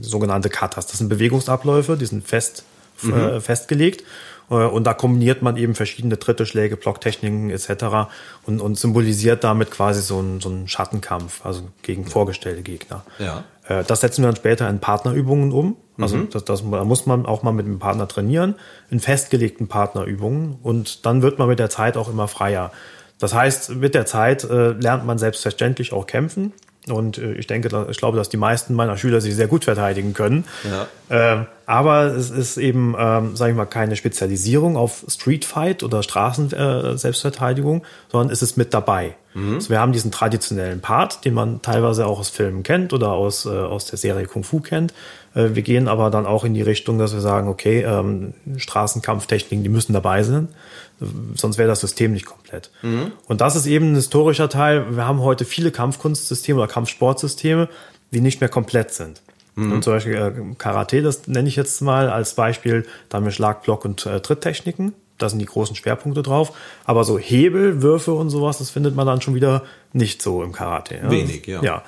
sogenannte Katas. Das sind Bewegungsabläufe, die sind fest, mhm. äh, festgelegt. Äh, und da kombiniert man eben verschiedene dritte Schläge, Blocktechniken etc. Und, und symbolisiert damit quasi so einen, so einen Schattenkampf, also gegen vorgestellte Gegner. Ja. Äh, das setzen wir dann später in Partnerübungen um. Also mhm. das, das, da muss man auch mal mit dem Partner trainieren, in festgelegten Partnerübungen. Und dann wird man mit der Zeit auch immer freier. Das heißt, mit der Zeit äh, lernt man selbstverständlich auch kämpfen. Und äh, ich denke, ich glaube, dass die meisten meiner Schüler sich sehr gut verteidigen können. Ja. Äh, aber es ist eben, ähm, sage ich mal, keine Spezialisierung auf Street Fight oder Straßen-Selbstverteidigung, äh, sondern es ist mit dabei. Mhm. Also wir haben diesen traditionellen Part, den man teilweise auch aus Filmen kennt oder aus, äh, aus der Serie Kung Fu kennt. Äh, wir gehen aber dann auch in die Richtung, dass wir sagen, okay, ähm, Straßenkampftechniken, die müssen dabei sein sonst wäre das System nicht komplett. Mhm. Und das ist eben ein historischer Teil. Wir haben heute viele Kampfkunstsysteme oder Kampfsportsysteme, die nicht mehr komplett sind. Mhm. Und zum Beispiel äh, Karate, das nenne ich jetzt mal als Beispiel, da haben wir Schlag, Block und äh, Tritttechniken. Da sind die großen Schwerpunkte drauf. Aber so Hebel, Würfe und sowas, das findet man dann schon wieder nicht so im Karate. Ja? Wenig, ja. ja.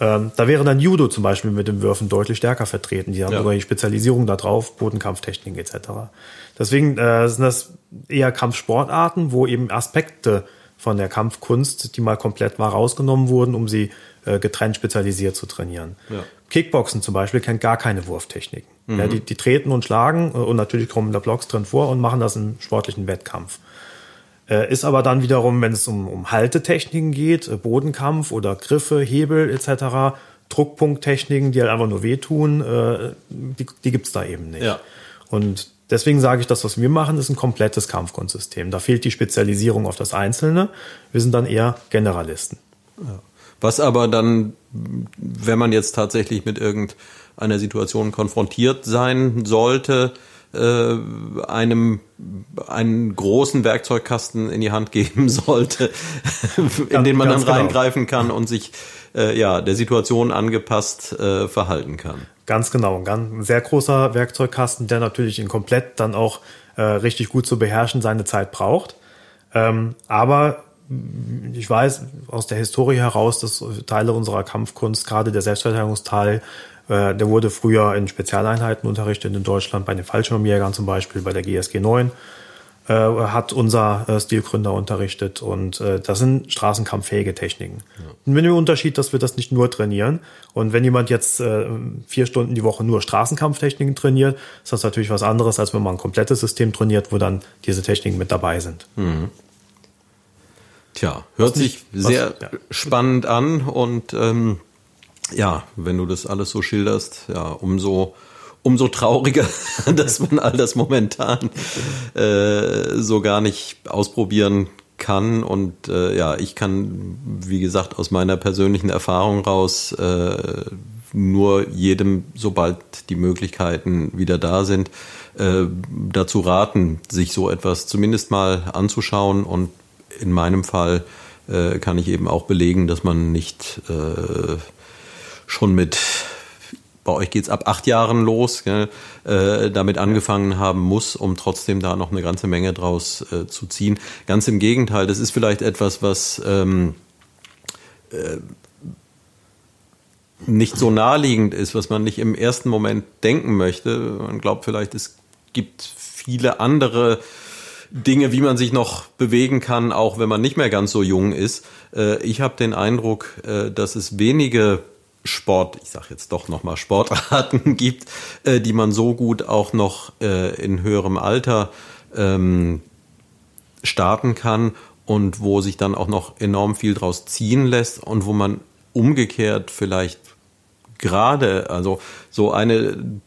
Ähm, da wäre dann Judo zum Beispiel mit den Würfen deutlich stärker vertreten. Die haben ja. sogar die Spezialisierung da drauf, Bodenkampftechnik etc. Deswegen äh, sind das eher Kampfsportarten, wo eben Aspekte von der Kampfkunst, die mal komplett mal rausgenommen wurden, um sie äh, getrennt spezialisiert zu trainieren. Ja. Kickboxen zum Beispiel kennt gar keine Wurftechniken. Mhm. Ja, die, die treten und schlagen äh, und natürlich kommen da Blocks drin vor und machen das im sportlichen Wettkampf. Äh, ist aber dann wiederum, wenn es um, um Haltetechniken geht, äh, Bodenkampf oder Griffe, Hebel etc., Druckpunkttechniken, die halt einfach nur wehtun, äh, die, die gibt's da eben nicht. Ja. Und Deswegen sage ich, das, was wir machen, ist ein komplettes Kampfkunstsystem. Da fehlt die Spezialisierung auf das Einzelne. Wir sind dann eher Generalisten. Ja. Was aber dann, wenn man jetzt tatsächlich mit irgendeiner Situation konfrontiert sein sollte, äh, einem einen großen Werkzeugkasten in die Hand geben <laughs> sollte, in den man dann genau. reingreifen kann und sich äh, ja der Situation angepasst äh, verhalten kann. Ganz genau, ein, ganz, sehr großer Werkzeugkasten, der natürlich in komplett dann auch äh, richtig gut zu beherrschen seine Zeit braucht. Ähm, aber ich weiß aus der Historie heraus, dass Teile unserer Kampfkunst, gerade der Selbstverteidigungsteil, äh, der wurde früher in Spezialeinheiten unterrichtet in Deutschland, bei den Fallschirmjägern zum Beispiel, bei der GSG 9 äh, hat unser äh, Stilgründer unterrichtet und äh, das sind straßenkampffähige Techniken. Ja. Mit dem Unterschied, dass wir das nicht nur trainieren und wenn jemand jetzt äh, vier Stunden die Woche nur Straßenkampftechniken trainiert, ist das natürlich was anderes, als wenn man ein komplettes System trainiert, wo dann diese Techniken mit dabei sind. Mhm. Tja, hört sich sehr was, ja. spannend an und ähm, ja, wenn du das alles so schilderst, ja, umso umso trauriger, <laughs> dass man all das momentan äh, so gar nicht ausprobieren kann. Und äh, ja, ich kann, wie gesagt, aus meiner persönlichen Erfahrung raus äh, nur jedem, sobald die Möglichkeiten wieder da sind, äh, dazu raten, sich so etwas zumindest mal anzuschauen. Und in meinem Fall äh, kann ich eben auch belegen, dass man nicht äh, schon mit bei euch geht's ab acht Jahren los, gell, äh, damit angefangen haben muss, um trotzdem da noch eine ganze Menge draus äh, zu ziehen. Ganz im Gegenteil, das ist vielleicht etwas, was ähm, äh, nicht so naheliegend ist, was man nicht im ersten Moment denken möchte. Man glaubt vielleicht, es gibt viele andere Dinge, wie man sich noch bewegen kann, auch wenn man nicht mehr ganz so jung ist. Äh, ich habe den Eindruck, äh, dass es wenige Sport, ich sage jetzt doch nochmal Sportarten <laughs> gibt, äh, die man so gut auch noch äh, in höherem Alter ähm, starten kann und wo sich dann auch noch enorm viel draus ziehen lässt und wo man umgekehrt vielleicht gerade, also so eine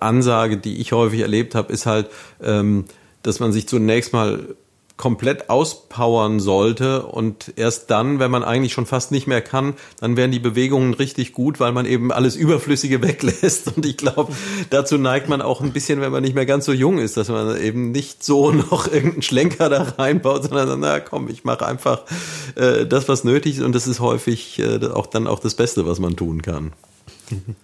Ansage, die ich häufig erlebt habe, ist halt, ähm, dass man sich zunächst mal komplett auspowern sollte und erst dann, wenn man eigentlich schon fast nicht mehr kann, dann werden die Bewegungen richtig gut, weil man eben alles Überflüssige <laughs> weglässt und ich glaube, dazu neigt man auch ein bisschen, wenn man nicht mehr ganz so jung ist, dass man eben nicht so <laughs> noch irgendeinen Schlenker da reinbaut, sondern na komm, ich mache einfach äh, das, was nötig ist und das ist häufig äh, auch dann auch das Beste, was man tun kann. <laughs>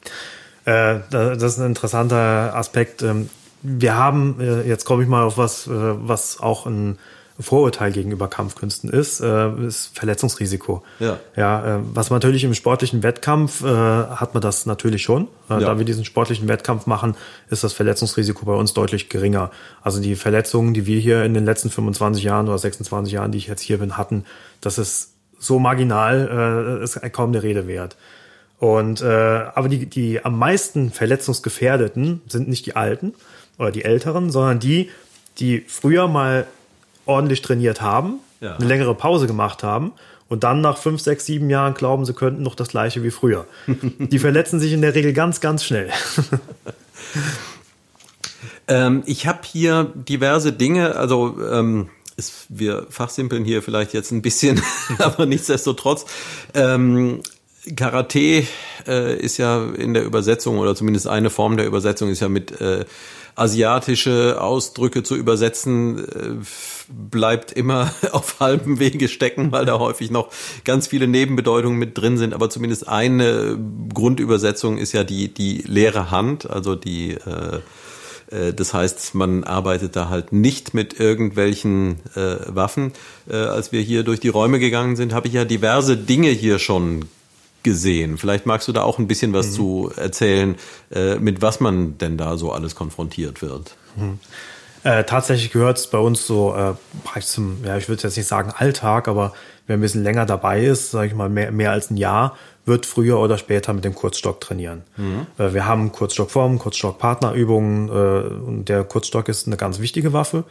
Äh, das ist ein interessanter Aspekt. Ähm, wir haben, äh, jetzt komme ich mal auf was, äh, was auch ein Vorurteil gegenüber Kampfkünsten ist, äh, ist Verletzungsrisiko. Ja. ja äh, was natürlich im sportlichen Wettkampf äh, hat man das natürlich schon. Äh, ja. Da wir diesen sportlichen Wettkampf machen, ist das Verletzungsrisiko bei uns deutlich geringer. Also die Verletzungen, die wir hier in den letzten 25 Jahren oder 26 Jahren, die ich jetzt hier bin, hatten, das ist so marginal, äh, ist kaum der Rede wert. Und äh, aber die, die am meisten Verletzungsgefährdeten sind nicht die Alten oder die Älteren, sondern die, die früher mal ordentlich trainiert haben, ja. eine längere Pause gemacht haben und dann nach fünf, sechs, sieben Jahren glauben, sie könnten noch das gleiche wie früher. <laughs> Die verletzen sich in der Regel ganz, ganz schnell. <laughs> ähm, ich habe hier diverse Dinge, also ähm, ist, wir fachsimpeln hier vielleicht jetzt ein bisschen, <laughs> aber nichtsdestotrotz. Ähm, Karate äh, ist ja in der Übersetzung oder zumindest eine Form der Übersetzung ist ja mit äh, asiatische Ausdrücke zu übersetzen, äh, bleibt immer <laughs> auf halbem Wege stecken, weil da häufig noch ganz viele Nebenbedeutungen mit drin sind. Aber zumindest eine Grundübersetzung ist ja die, die leere Hand, also die, äh, äh das heißt, man arbeitet da halt nicht mit irgendwelchen äh, Waffen. Äh, als wir hier durch die Räume gegangen sind, habe ich ja diverse Dinge hier schon gesehen. Vielleicht magst du da auch ein bisschen was mhm. zu erzählen, äh, mit was man denn da so alles konfrontiert wird. Mhm. Äh, tatsächlich gehört es bei uns so äh, zum, ja, ich würde jetzt nicht sagen Alltag, aber wer ein bisschen länger dabei ist, sage ich mal mehr, mehr als ein Jahr, wird früher oder später mit dem Kurzstock trainieren. Mhm. Äh, wir haben Kurzstockformen, Kurzstock-Partnerübungen äh, und der Kurzstock ist eine ganz wichtige Waffe.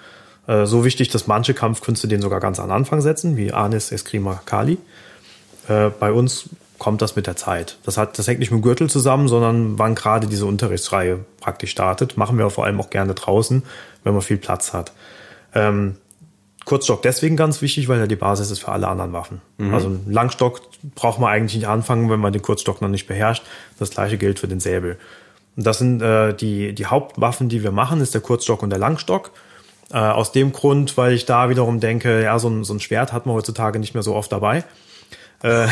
Äh, so wichtig, dass manche Kampfkünste den sogar ganz am Anfang setzen, wie Anis Eskrima Kali. Äh, bei uns kommt das mit der Zeit. Das, hat, das hängt nicht mit dem Gürtel zusammen, sondern wann gerade diese Unterrichtsreihe praktisch startet. Machen wir vor allem auch gerne draußen, wenn man viel Platz hat. Ähm, Kurzstock deswegen ganz wichtig, weil er die Basis ist für alle anderen Waffen. Mhm. Also einen Langstock braucht man eigentlich nicht anfangen, wenn man den Kurzstock noch nicht beherrscht. Das gleiche gilt für den Säbel. Und das sind äh, die, die Hauptwaffen, die wir machen, ist der Kurzstock und der Langstock. Äh, aus dem Grund, weil ich da wiederum denke, ja, so ein, so ein Schwert hat man heutzutage nicht mehr so oft dabei. Äh,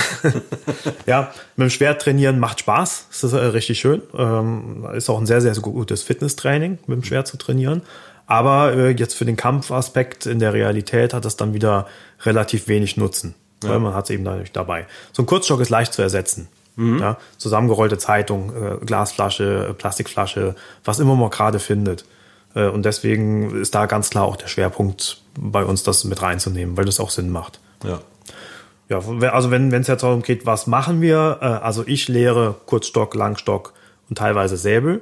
<laughs> ja, mit dem Schwert trainieren macht Spaß. Das ist äh, richtig schön. Ähm, ist auch ein sehr, sehr gutes Fitnesstraining, mit dem Schwert zu trainieren. Aber äh, jetzt für den Kampfaspekt in der Realität hat das dann wieder relativ wenig Nutzen, ja. weil man hat es eben dadurch dabei. So ein Kurzstock ist leicht zu ersetzen. Mhm. Ja, zusammengerollte Zeitung, äh, Glasflasche, Plastikflasche, was immer man gerade findet. Äh, und deswegen ist da ganz klar auch der Schwerpunkt bei uns, das mit reinzunehmen, weil das auch Sinn macht. Ja. Ja, also wenn es jetzt darum geht, was machen wir? Äh, also ich lehre Kurzstock, Langstock und teilweise Säbel.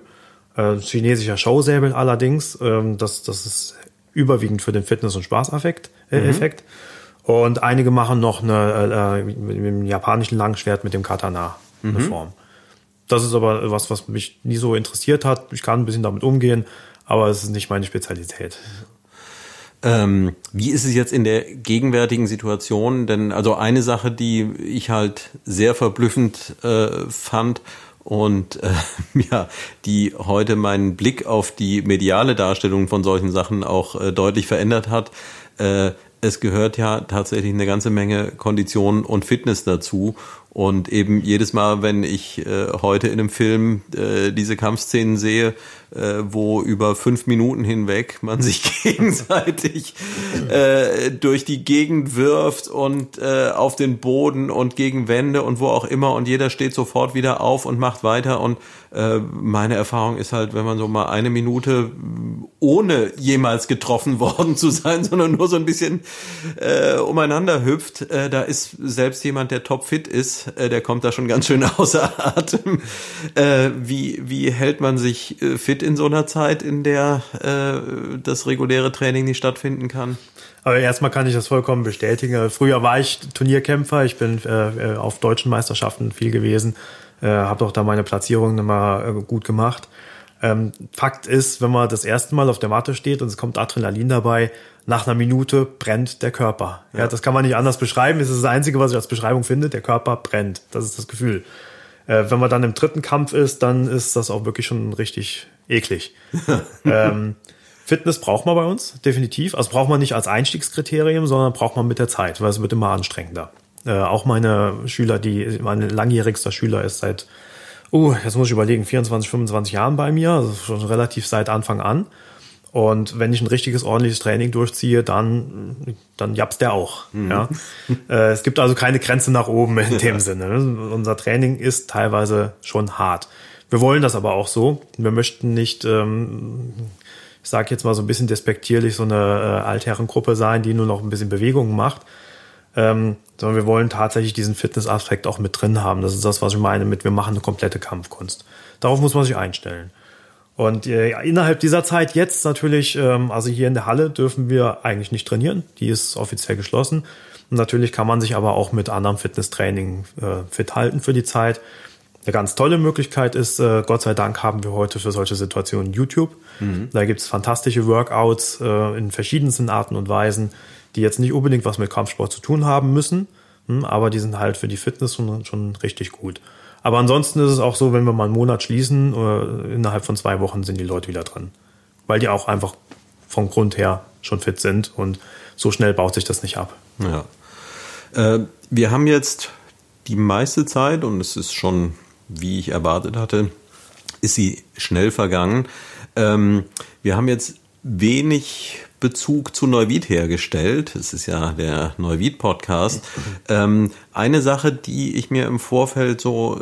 Äh, chinesischer Showsäbel allerdings. Ähm, das, das ist überwiegend für den Fitness- und Spaßeffekt. Äh, mhm. Effekt. Und einige machen noch eine, äh, mit dem japanischen Langschwert mit dem Katana mhm. eine Form. Das ist aber was, was mich nie so interessiert hat. Ich kann ein bisschen damit umgehen, aber es ist nicht meine Spezialität. Ähm, wie ist es jetzt in der gegenwärtigen Situation? Denn also eine Sache, die ich halt sehr verblüffend äh, fand und äh, <laughs> ja, die heute meinen Blick auf die mediale Darstellung von solchen Sachen auch äh, deutlich verändert hat. Äh, es gehört ja tatsächlich eine ganze Menge Kondition und Fitness dazu. Und eben jedes Mal, wenn ich äh, heute in einem Film äh, diese Kampfszenen sehe, äh, wo über fünf Minuten hinweg man sich <laughs> gegenseitig äh, durch die Gegend wirft und äh, auf den Boden und gegen Wände und wo auch immer und jeder steht sofort wieder auf und macht weiter. Und äh, meine Erfahrung ist halt, wenn man so mal eine Minute ohne jemals getroffen <laughs> worden zu sein, sondern nur so ein bisschen äh, umeinander hüpft, äh, da ist selbst jemand, der topfit ist, äh, der kommt da schon ganz schön <laughs> außer Atem. Äh, wie, wie hält man sich äh, fit in so einer Zeit, in der äh, das reguläre Training nicht stattfinden kann? Aber erstmal kann ich das vollkommen bestätigen. Früher war ich Turnierkämpfer, ich bin äh, auf deutschen Meisterschaften viel gewesen, äh, habe auch da meine Platzierungen immer äh, gut gemacht. Ähm, Fakt ist, wenn man das erste Mal auf der Matte steht und es kommt Adrenalin dabei, nach einer Minute brennt der Körper. Ja, ja das kann man nicht anders beschreiben. Das ist das Einzige, was ich als Beschreibung finde. Der Körper brennt. Das ist das Gefühl. Äh, wenn man dann im dritten Kampf ist, dann ist das auch wirklich schon richtig eklig. <laughs> ähm, Fitness braucht man bei uns, definitiv. Also braucht man nicht als Einstiegskriterium, sondern braucht man mit der Zeit, weil es wird immer anstrengender. Äh, auch meine Schüler, die, mein langjährigster Schüler ist seit, oh, jetzt muss ich überlegen, 24, 25 Jahren bei mir, also schon relativ seit Anfang an. Und wenn ich ein richtiges, ordentliches Training durchziehe, dann, dann japst der auch. Mhm. Ja? Äh, es gibt also keine Grenze nach oben in dem <laughs> Sinne. Unser Training ist teilweise schon hart. Wir wollen das aber auch so. Wir möchten nicht, ähm, ich sage jetzt mal so ein bisschen despektierlich, so eine äh, Altherrengruppe sein, die nur noch ein bisschen Bewegungen macht, ähm, sondern wir wollen tatsächlich diesen Fitnessaspekt auch mit drin haben. Das ist das, was ich meine mit, wir machen eine komplette Kampfkunst. Darauf muss man sich einstellen. Und äh, innerhalb dieser Zeit jetzt natürlich, ähm, also hier in der Halle dürfen wir eigentlich nicht trainieren. Die ist offiziell geschlossen. Und natürlich kann man sich aber auch mit anderem Fitnesstraining äh, fit halten für die Zeit. Eine ganz tolle Möglichkeit ist, äh, Gott sei Dank haben wir heute für solche Situationen YouTube. Mhm. Da gibt's fantastische Workouts äh, in verschiedensten Arten und Weisen, die jetzt nicht unbedingt was mit Kampfsport zu tun haben müssen, hm, aber die sind halt für die Fitness schon, schon richtig gut. Aber ansonsten ist es auch so, wenn wir mal einen Monat schließen, äh, innerhalb von zwei Wochen sind die Leute wieder drin. Weil die auch einfach vom Grund her schon fit sind und so schnell baut sich das nicht ab. Ja. Äh, wir haben jetzt die meiste Zeit und es ist schon, wie ich erwartet hatte, ist sie schnell vergangen. Ähm, wir haben jetzt wenig Bezug zu Neuwied hergestellt. Es ist ja der Neuwied-Podcast. Ähm, eine Sache, die ich mir im Vorfeld so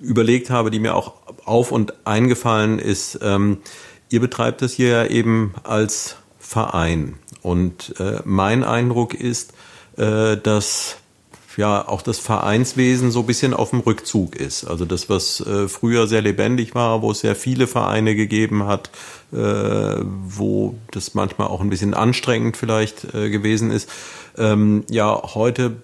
überlegt habe, die mir auch auf und eingefallen ist, ähm, ihr betreibt das hier ja eben als Verein. Und äh, mein Eindruck ist, äh, dass ja auch das Vereinswesen so ein bisschen auf dem Rückzug ist. Also das, was äh, früher sehr lebendig war, wo es sehr viele Vereine gegeben hat, äh, wo das manchmal auch ein bisschen anstrengend vielleicht äh, gewesen ist. Ähm, ja, heute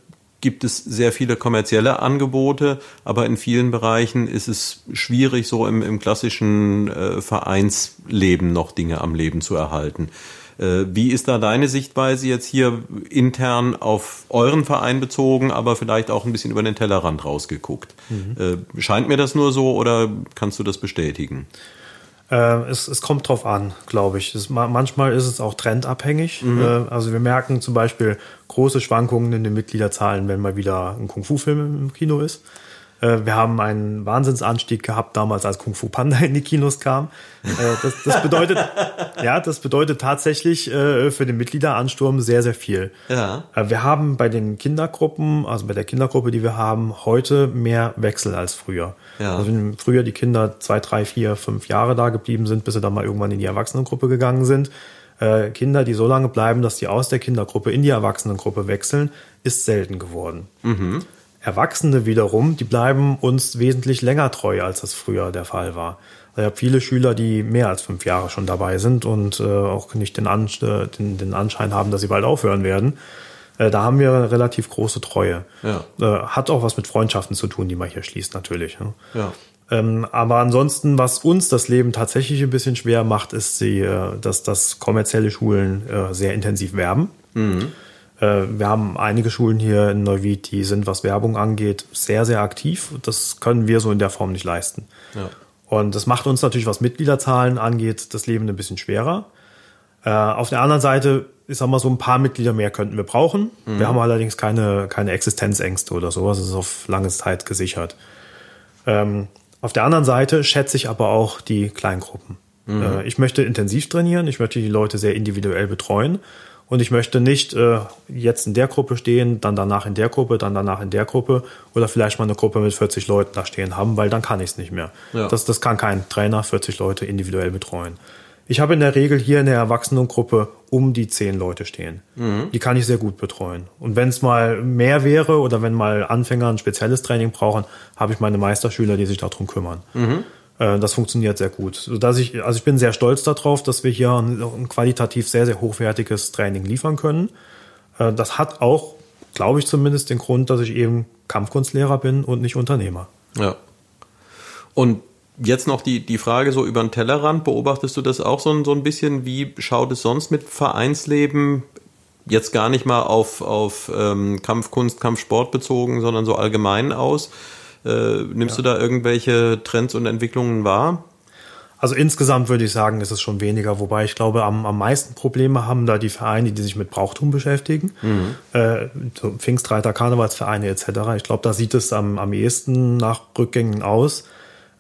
gibt es sehr viele kommerzielle Angebote, aber in vielen Bereichen ist es schwierig, so im, im klassischen äh, Vereinsleben noch Dinge am Leben zu erhalten. Äh, wie ist da deine Sichtweise jetzt hier intern auf euren Verein bezogen, aber vielleicht auch ein bisschen über den Tellerrand rausgeguckt? Mhm. Äh, scheint mir das nur so oder kannst du das bestätigen? Äh, es, es kommt drauf an, glaube ich. Es, manchmal ist es auch trendabhängig. Mhm. Äh, also wir merken zum Beispiel große Schwankungen in den Mitgliederzahlen, wenn mal wieder ein Kung-Fu-Film im Kino ist. Äh, wir haben einen Wahnsinnsanstieg gehabt damals, als Kung Fu Panda in die Kinos kam. Äh, das, das bedeutet, <laughs> ja, das bedeutet tatsächlich äh, für den Mitgliederansturm sehr, sehr viel. Ja. Wir haben bei den Kindergruppen, also bei der Kindergruppe, die wir haben, heute mehr Wechsel als früher. Ja. Also wenn früher die Kinder zwei, drei, vier, fünf Jahre da geblieben sind, bis sie dann mal irgendwann in die Erwachsenengruppe gegangen sind. Kinder, die so lange bleiben, dass sie aus der Kindergruppe in die Erwachsenengruppe wechseln, ist selten geworden. Mhm. Erwachsene wiederum, die bleiben uns wesentlich länger treu, als das früher der Fall war. Ich habe viele Schüler, die mehr als fünf Jahre schon dabei sind und äh, auch nicht den, An äh, den, den, Anschein haben, dass sie bald aufhören werden. Äh, da haben wir relativ große Treue. Ja. Äh, hat auch was mit Freundschaften zu tun, die man hier schließt natürlich. Ne? Ja. Ähm, aber ansonsten, was uns das Leben tatsächlich ein bisschen schwer macht, ist, sie, äh, dass, dass kommerzielle Schulen sehr intensiv werben. Mhm. Äh, wir haben einige Schulen hier in Neuwied, die sind, was Werbung angeht, sehr, sehr aktiv. Das können wir so in der Form nicht leisten. Ja. Und das macht uns natürlich, was Mitgliederzahlen angeht, das Leben ein bisschen schwerer. Äh, auf der anderen Seite, ich sag mal, so ein paar Mitglieder mehr könnten wir brauchen. Mhm. Wir haben allerdings keine, keine Existenzängste oder sowas. Das ist auf lange Zeit gesichert. Ähm, auf der anderen Seite schätze ich aber auch die Kleingruppen. Mhm. Äh, ich möchte intensiv trainieren, ich möchte die Leute sehr individuell betreuen. Und ich möchte nicht äh, jetzt in der Gruppe stehen, dann danach in der Gruppe, dann danach in der Gruppe oder vielleicht mal eine Gruppe mit 40 Leuten da stehen haben, weil dann kann ich es nicht mehr. Ja. Das, das kann kein Trainer 40 Leute individuell betreuen. Ich habe in der Regel hier in der Erwachsenengruppe um die 10 Leute stehen. Mhm. Die kann ich sehr gut betreuen. Und wenn es mal mehr wäre oder wenn mal Anfänger ein spezielles Training brauchen, habe ich meine Meisterschüler, die sich darum kümmern. Mhm. Äh, das funktioniert sehr gut. Sodass ich, also ich bin sehr stolz darauf, dass wir hier ein, ein qualitativ sehr, sehr hochwertiges Training liefern können. Äh, das hat auch, glaube ich zumindest, den Grund, dass ich eben Kampfkunstlehrer bin und nicht Unternehmer. Ja. Und jetzt noch die, die Frage so über den Tellerrand. Beobachtest du das auch so ein, so ein bisschen? Wie schaut es sonst mit Vereinsleben jetzt gar nicht mal auf, auf ähm, Kampfkunst, Kampfsport bezogen, sondern so allgemein aus? Äh, nimmst ja. du da irgendwelche Trends und Entwicklungen wahr? Also insgesamt würde ich sagen, ist es schon weniger, wobei ich glaube, am, am meisten Probleme haben da die Vereine, die sich mit Brauchtum beschäftigen, mhm. äh, so Pfingstreiter, Karnevalsvereine etc. Ich glaube, da sieht es am, am ehesten nach Rückgängen aus.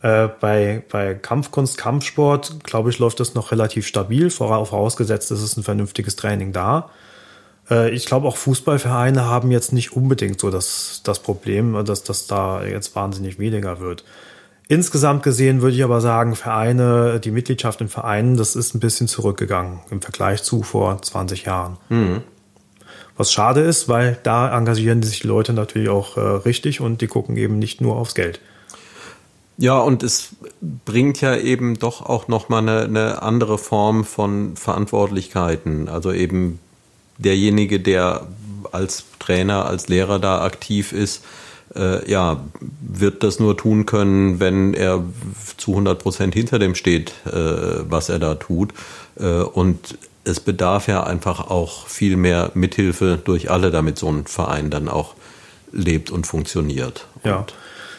Äh, bei, bei Kampfkunst, Kampfsport, glaube ich, läuft das noch relativ stabil, vorausgesetzt, es ist ein vernünftiges Training da. Äh, ich glaube, auch Fußballvereine haben jetzt nicht unbedingt so das, das Problem, dass das da jetzt wahnsinnig weniger wird. Insgesamt gesehen würde ich aber sagen, Vereine, die Mitgliedschaft in Vereinen, das ist ein bisschen zurückgegangen im Vergleich zu vor 20 Jahren. Mhm. Was schade ist, weil da engagieren sich die Leute natürlich auch äh, richtig und die gucken eben nicht nur aufs Geld. Ja, und es bringt ja eben doch auch nochmal eine, eine andere Form von Verantwortlichkeiten. Also eben derjenige, der als Trainer, als Lehrer da aktiv ist, äh, ja, wird das nur tun können, wenn er zu 100 Prozent hinter dem steht, äh, was er da tut. Äh, und es bedarf ja einfach auch viel mehr Mithilfe durch alle, damit so ein Verein dann auch lebt und funktioniert. Ja.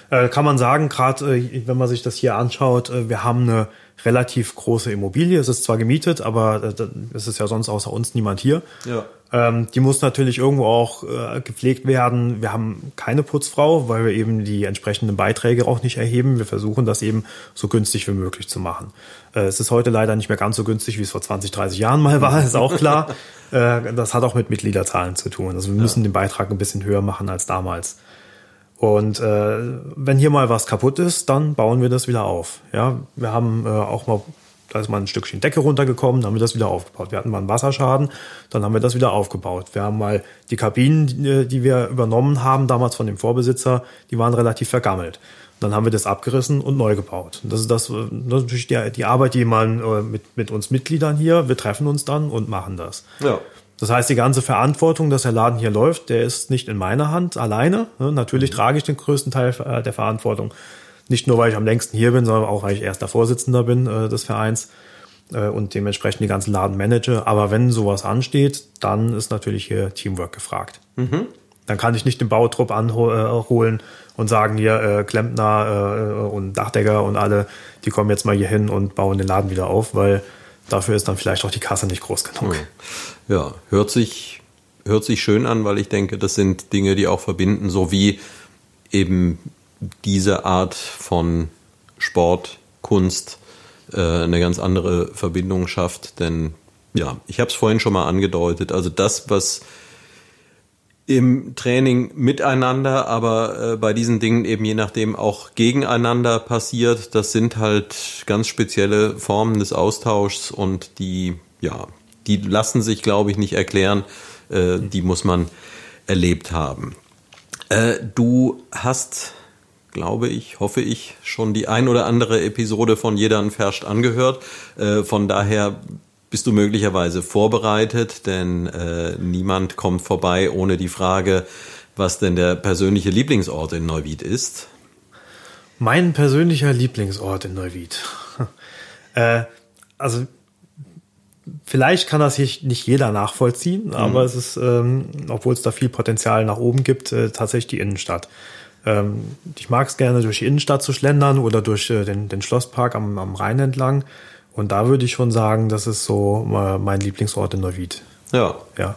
Äh, kann man sagen, gerade äh, wenn man sich das hier anschaut, äh, wir haben eine relativ große Immobilie. Es ist zwar gemietet, aber äh, es ist ja sonst außer uns niemand hier. Ja. Ähm, die muss natürlich irgendwo auch äh, gepflegt werden. Wir haben keine Putzfrau, weil wir eben die entsprechenden Beiträge auch nicht erheben. Wir versuchen das eben so günstig wie möglich zu machen. Äh, es ist heute leider nicht mehr ganz so günstig, wie es vor 20, 30 Jahren mal war, ist auch klar. <laughs> äh, das hat auch mit Mitgliederzahlen zu tun. Also wir müssen ja. den Beitrag ein bisschen höher machen als damals. Und äh, wenn hier mal was kaputt ist, dann bauen wir das wieder auf. Ja, wir haben äh, auch mal, da ist mal ein Stückchen Decke runtergekommen, dann haben wir das wieder aufgebaut. Wir hatten mal einen Wasserschaden, dann haben wir das wieder aufgebaut. Wir haben mal die Kabinen, die, die wir übernommen haben, damals von dem Vorbesitzer, die waren relativ vergammelt. Dann haben wir das abgerissen und neu gebaut. Das ist das, das ist natürlich die, die Arbeit, die man äh, mit, mit uns Mitgliedern hier, wir treffen uns dann und machen das. Ja. Das heißt, die ganze Verantwortung, dass der Laden hier läuft, der ist nicht in meiner Hand alleine. Natürlich mhm. trage ich den größten Teil äh, der Verantwortung. Nicht nur, weil ich am längsten hier bin, sondern auch, weil ich erster Vorsitzender bin äh, des Vereins äh, und dementsprechend die ganzen Laden manage. Aber wenn sowas ansteht, dann ist natürlich hier Teamwork gefragt. Mhm. Dann kann ich nicht den Bautrupp anholen und sagen, hier äh, Klempner äh, und Dachdecker und alle, die kommen jetzt mal hier hin und bauen den Laden wieder auf, weil dafür ist dann vielleicht auch die Kasse nicht groß genug. Ja, hört sich, hört sich schön an, weil ich denke, das sind Dinge, die auch verbinden, so wie eben diese Art von Sport, Kunst äh, eine ganz andere Verbindung schafft. Denn ja, ich habe es vorhin schon mal angedeutet. Also das, was im Training miteinander, aber äh, bei diesen Dingen eben je nachdem auch gegeneinander passiert. Das sind halt ganz spezielle Formen des Austauschs und die, ja, die lassen sich, glaube ich, nicht erklären. Äh, die muss man erlebt haben. Äh, du hast, glaube ich, hoffe ich, schon die ein oder andere Episode von Jeder Ferscht angehört. Äh, von daher bist du möglicherweise vorbereitet, denn äh, niemand kommt vorbei ohne die Frage, was denn der persönliche Lieblingsort in Neuwied ist. Mein persönlicher Lieblingsort in Neuwied. <laughs> äh, also vielleicht kann das hier nicht jeder nachvollziehen, mhm. aber es ist, ähm, obwohl es da viel Potenzial nach oben gibt, äh, tatsächlich die Innenstadt. Ähm, ich mag es gerne, durch die Innenstadt zu schlendern oder durch äh, den, den Schlosspark am, am Rhein entlang. Und da würde ich schon sagen, das ist so mein Lieblingsort in Neuwied. Ja. Ja.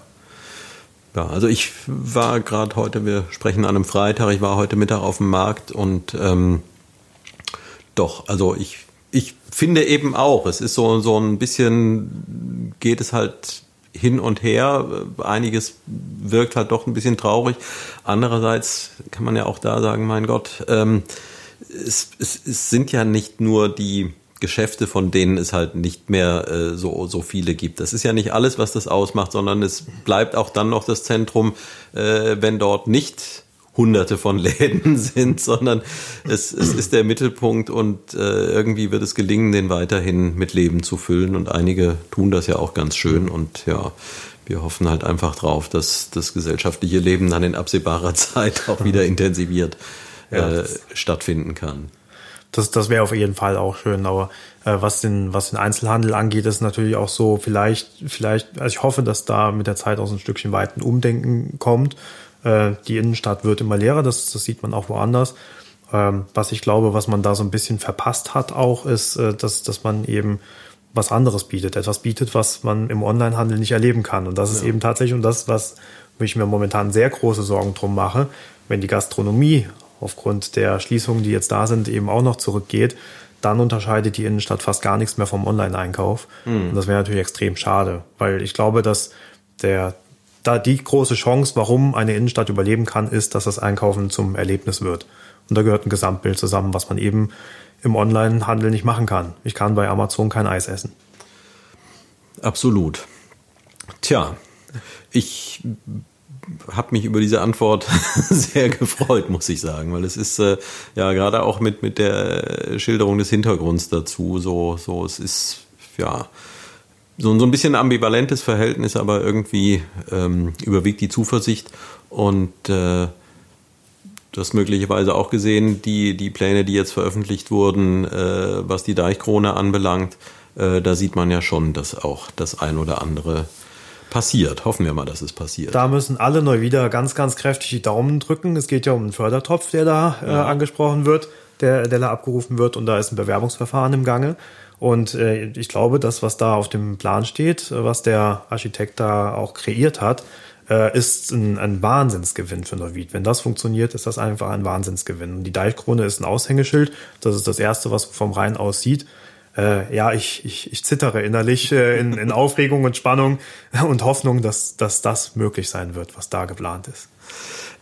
Ja, also ich war gerade heute, wir sprechen an einem Freitag, ich war heute Mittag auf dem Markt und ähm, doch, also ich, ich finde eben auch, es ist so, so ein bisschen, geht es halt hin und her. Einiges wirkt halt doch ein bisschen traurig. Andererseits kann man ja auch da sagen, mein Gott, ähm, es, es, es sind ja nicht nur die Geschäfte, von denen es halt nicht mehr äh, so, so viele gibt. Das ist ja nicht alles, was das ausmacht, sondern es bleibt auch dann noch das Zentrum, äh, wenn dort nicht hunderte von <laughs> Läden sind, sondern es, es ist der Mittelpunkt und äh, irgendwie wird es gelingen, den weiterhin mit Leben zu füllen. Und einige tun das ja auch ganz schön und ja, wir hoffen halt einfach drauf, dass das gesellschaftliche Leben dann in absehbarer <laughs> Zeit auch wieder intensiviert äh, stattfinden kann. Das, das wäre auf jeden Fall auch schön. Aber äh, was, den, was den Einzelhandel angeht, ist natürlich auch so, vielleicht, vielleicht, also ich hoffe, dass da mit der Zeit auch so ein Stückchen weit ein Umdenken kommt. Äh, die Innenstadt wird immer leerer, das, das sieht man auch woanders. Ähm, was ich glaube, was man da so ein bisschen verpasst hat auch, ist, äh, dass, dass man eben was anderes bietet, etwas bietet, was man im Onlinehandel nicht erleben kann. Und das ja. ist eben tatsächlich, und das, was ich mir momentan sehr große Sorgen drum mache, wenn die Gastronomie aufgrund der Schließungen, die jetzt da sind, eben auch noch zurückgeht, dann unterscheidet die Innenstadt fast gar nichts mehr vom Online-Einkauf. Mhm. Und das wäre natürlich extrem schade, weil ich glaube, dass der da die große Chance, warum eine Innenstadt überleben kann, ist, dass das Einkaufen zum Erlebnis wird. Und da gehört ein Gesamtbild zusammen, was man eben im Online-Handel nicht machen kann. Ich kann bei Amazon kein Eis essen. Absolut. Tja, ich habe mich über diese Antwort <laughs> sehr gefreut, muss ich sagen, weil es ist äh, ja gerade auch mit mit der Schilderung des Hintergrunds dazu so so es ist ja so, so ein bisschen ambivalentes Verhältnis, aber irgendwie ähm, überwiegt die Zuversicht. Und äh, Du hast möglicherweise auch gesehen, die, die Pläne, die jetzt veröffentlicht wurden, äh, was die Deichkrone anbelangt, äh, da sieht man ja schon, dass auch das ein oder andere passiert. Hoffen wir mal, dass es passiert. Da müssen alle neu wieder ganz, ganz kräftig die Daumen drücken. Es geht ja um einen Fördertopf, der da äh, angesprochen wird, der, der da abgerufen wird und da ist ein Bewerbungsverfahren im Gange. Und äh, ich glaube, das, was da auf dem Plan steht, was der Architekt da auch kreiert hat, äh, ist ein, ein Wahnsinnsgewinn für Neuwied. Wenn das funktioniert, ist das einfach ein Wahnsinnsgewinn. Und die Deichkrone ist ein Aushängeschild. Das ist das Erste, was vom Rhein aus sieht äh, ja, ich, ich, ich zittere innerlich äh, in, in Aufregung und Spannung und Hoffnung, dass, dass das möglich sein wird, was da geplant ist.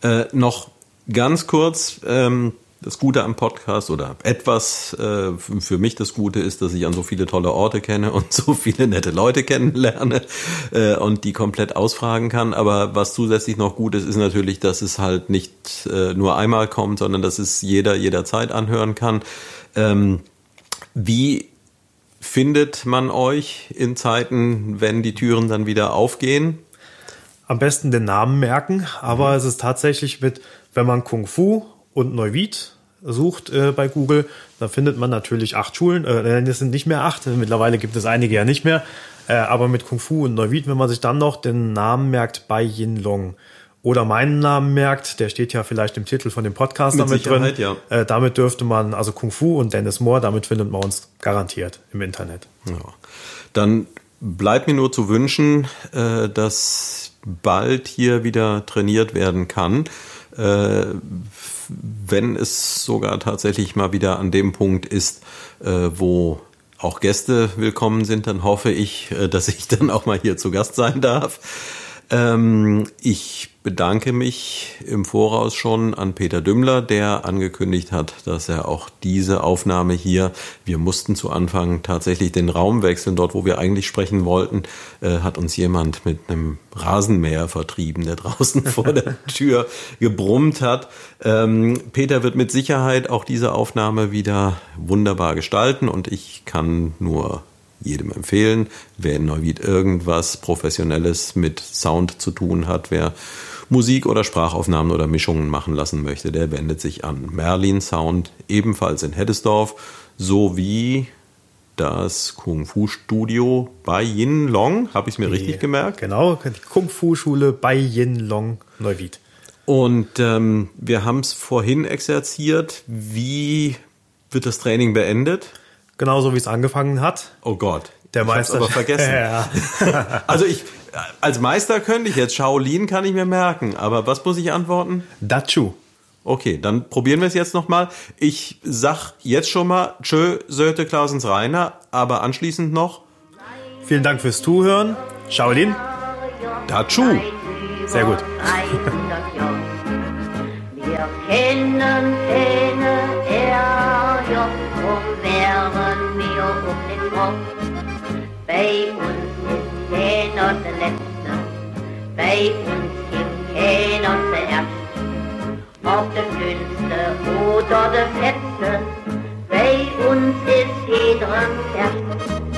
Äh, noch ganz kurz, ähm, das Gute am Podcast oder etwas äh, für mich das Gute ist, dass ich an so viele tolle Orte kenne und so viele nette Leute kennenlerne äh, und die komplett ausfragen kann. Aber was zusätzlich noch gut ist, ist natürlich, dass es halt nicht äh, nur einmal kommt, sondern dass es jeder jederzeit anhören kann. Ähm, wie findet man euch in Zeiten, wenn die Türen dann wieder aufgehen? am besten den Namen merken, aber mhm. es ist tatsächlich mit, wenn man Kung Fu und Neuwied sucht äh, bei Google, dann findet man natürlich acht Schulen. Äh, es sind nicht mehr acht, <laughs> mittlerweile gibt es einige ja nicht mehr. Äh, aber mit Kung Fu und Neuwied, wenn man sich dann noch den Namen merkt, bei Yin Long oder meinen Namen merkt, der steht ja vielleicht im Titel von dem Podcast mit damit drin. Ja. Äh, damit dürfte man, also Kung Fu und Dennis Moore, damit findet man uns garantiert im Internet. Ja. Dann bleibt mir nur zu wünschen, äh, dass bald hier wieder trainiert werden kann. Äh, wenn es sogar tatsächlich mal wieder an dem Punkt ist, äh, wo auch Gäste willkommen sind, dann hoffe ich, äh, dass ich <laughs> dann auch mal hier zu Gast sein darf. Ähm, ich bedanke mich im Voraus schon an Peter Dümmler, der angekündigt hat, dass er auch diese Aufnahme hier, wir mussten zu Anfang tatsächlich den Raum wechseln, dort wo wir eigentlich sprechen wollten, äh, hat uns jemand mit einem Rasenmäher vertrieben, der draußen <laughs> vor der <laughs> Tür gebrummt hat. Ähm, Peter wird mit Sicherheit auch diese Aufnahme wieder wunderbar gestalten und ich kann nur jedem empfehlen. Wer in Neuwied irgendwas Professionelles mit Sound zu tun hat, wer Musik oder Sprachaufnahmen oder Mischungen machen lassen möchte, der wendet sich an Merlin Sound, ebenfalls in Heddesdorf, sowie das Kung Fu Studio bei Yin Long, habe ich mir richtig gemerkt? Genau, die Kung Fu Schule bei Yin Long Neuwied. Und ähm, wir haben es vorhin exerziert. Wie wird das Training beendet? Genauso wie es angefangen hat. Oh Gott. Der Meister. aber vergessen. <laughs> ja. <laughs> also ich, als Meister könnte ich jetzt Shaolin kann ich mir merken, aber was muss ich antworten? Dachu. Okay, dann probieren wir es jetzt nochmal. Ich sag jetzt schon mal Tschö, Söte, Klausens, Rainer, aber anschließend noch. Vielen Dank fürs Zuhören. Shaolin. Dachu. Sehr gut. <laughs> Wir kennen Ärger und wären wir um den Kopf. Bei uns ist keiner der Letzte, bei uns gibt keiner zuerst. Ob der Dünnste oder der Fetzte, bei uns ist jeder erst.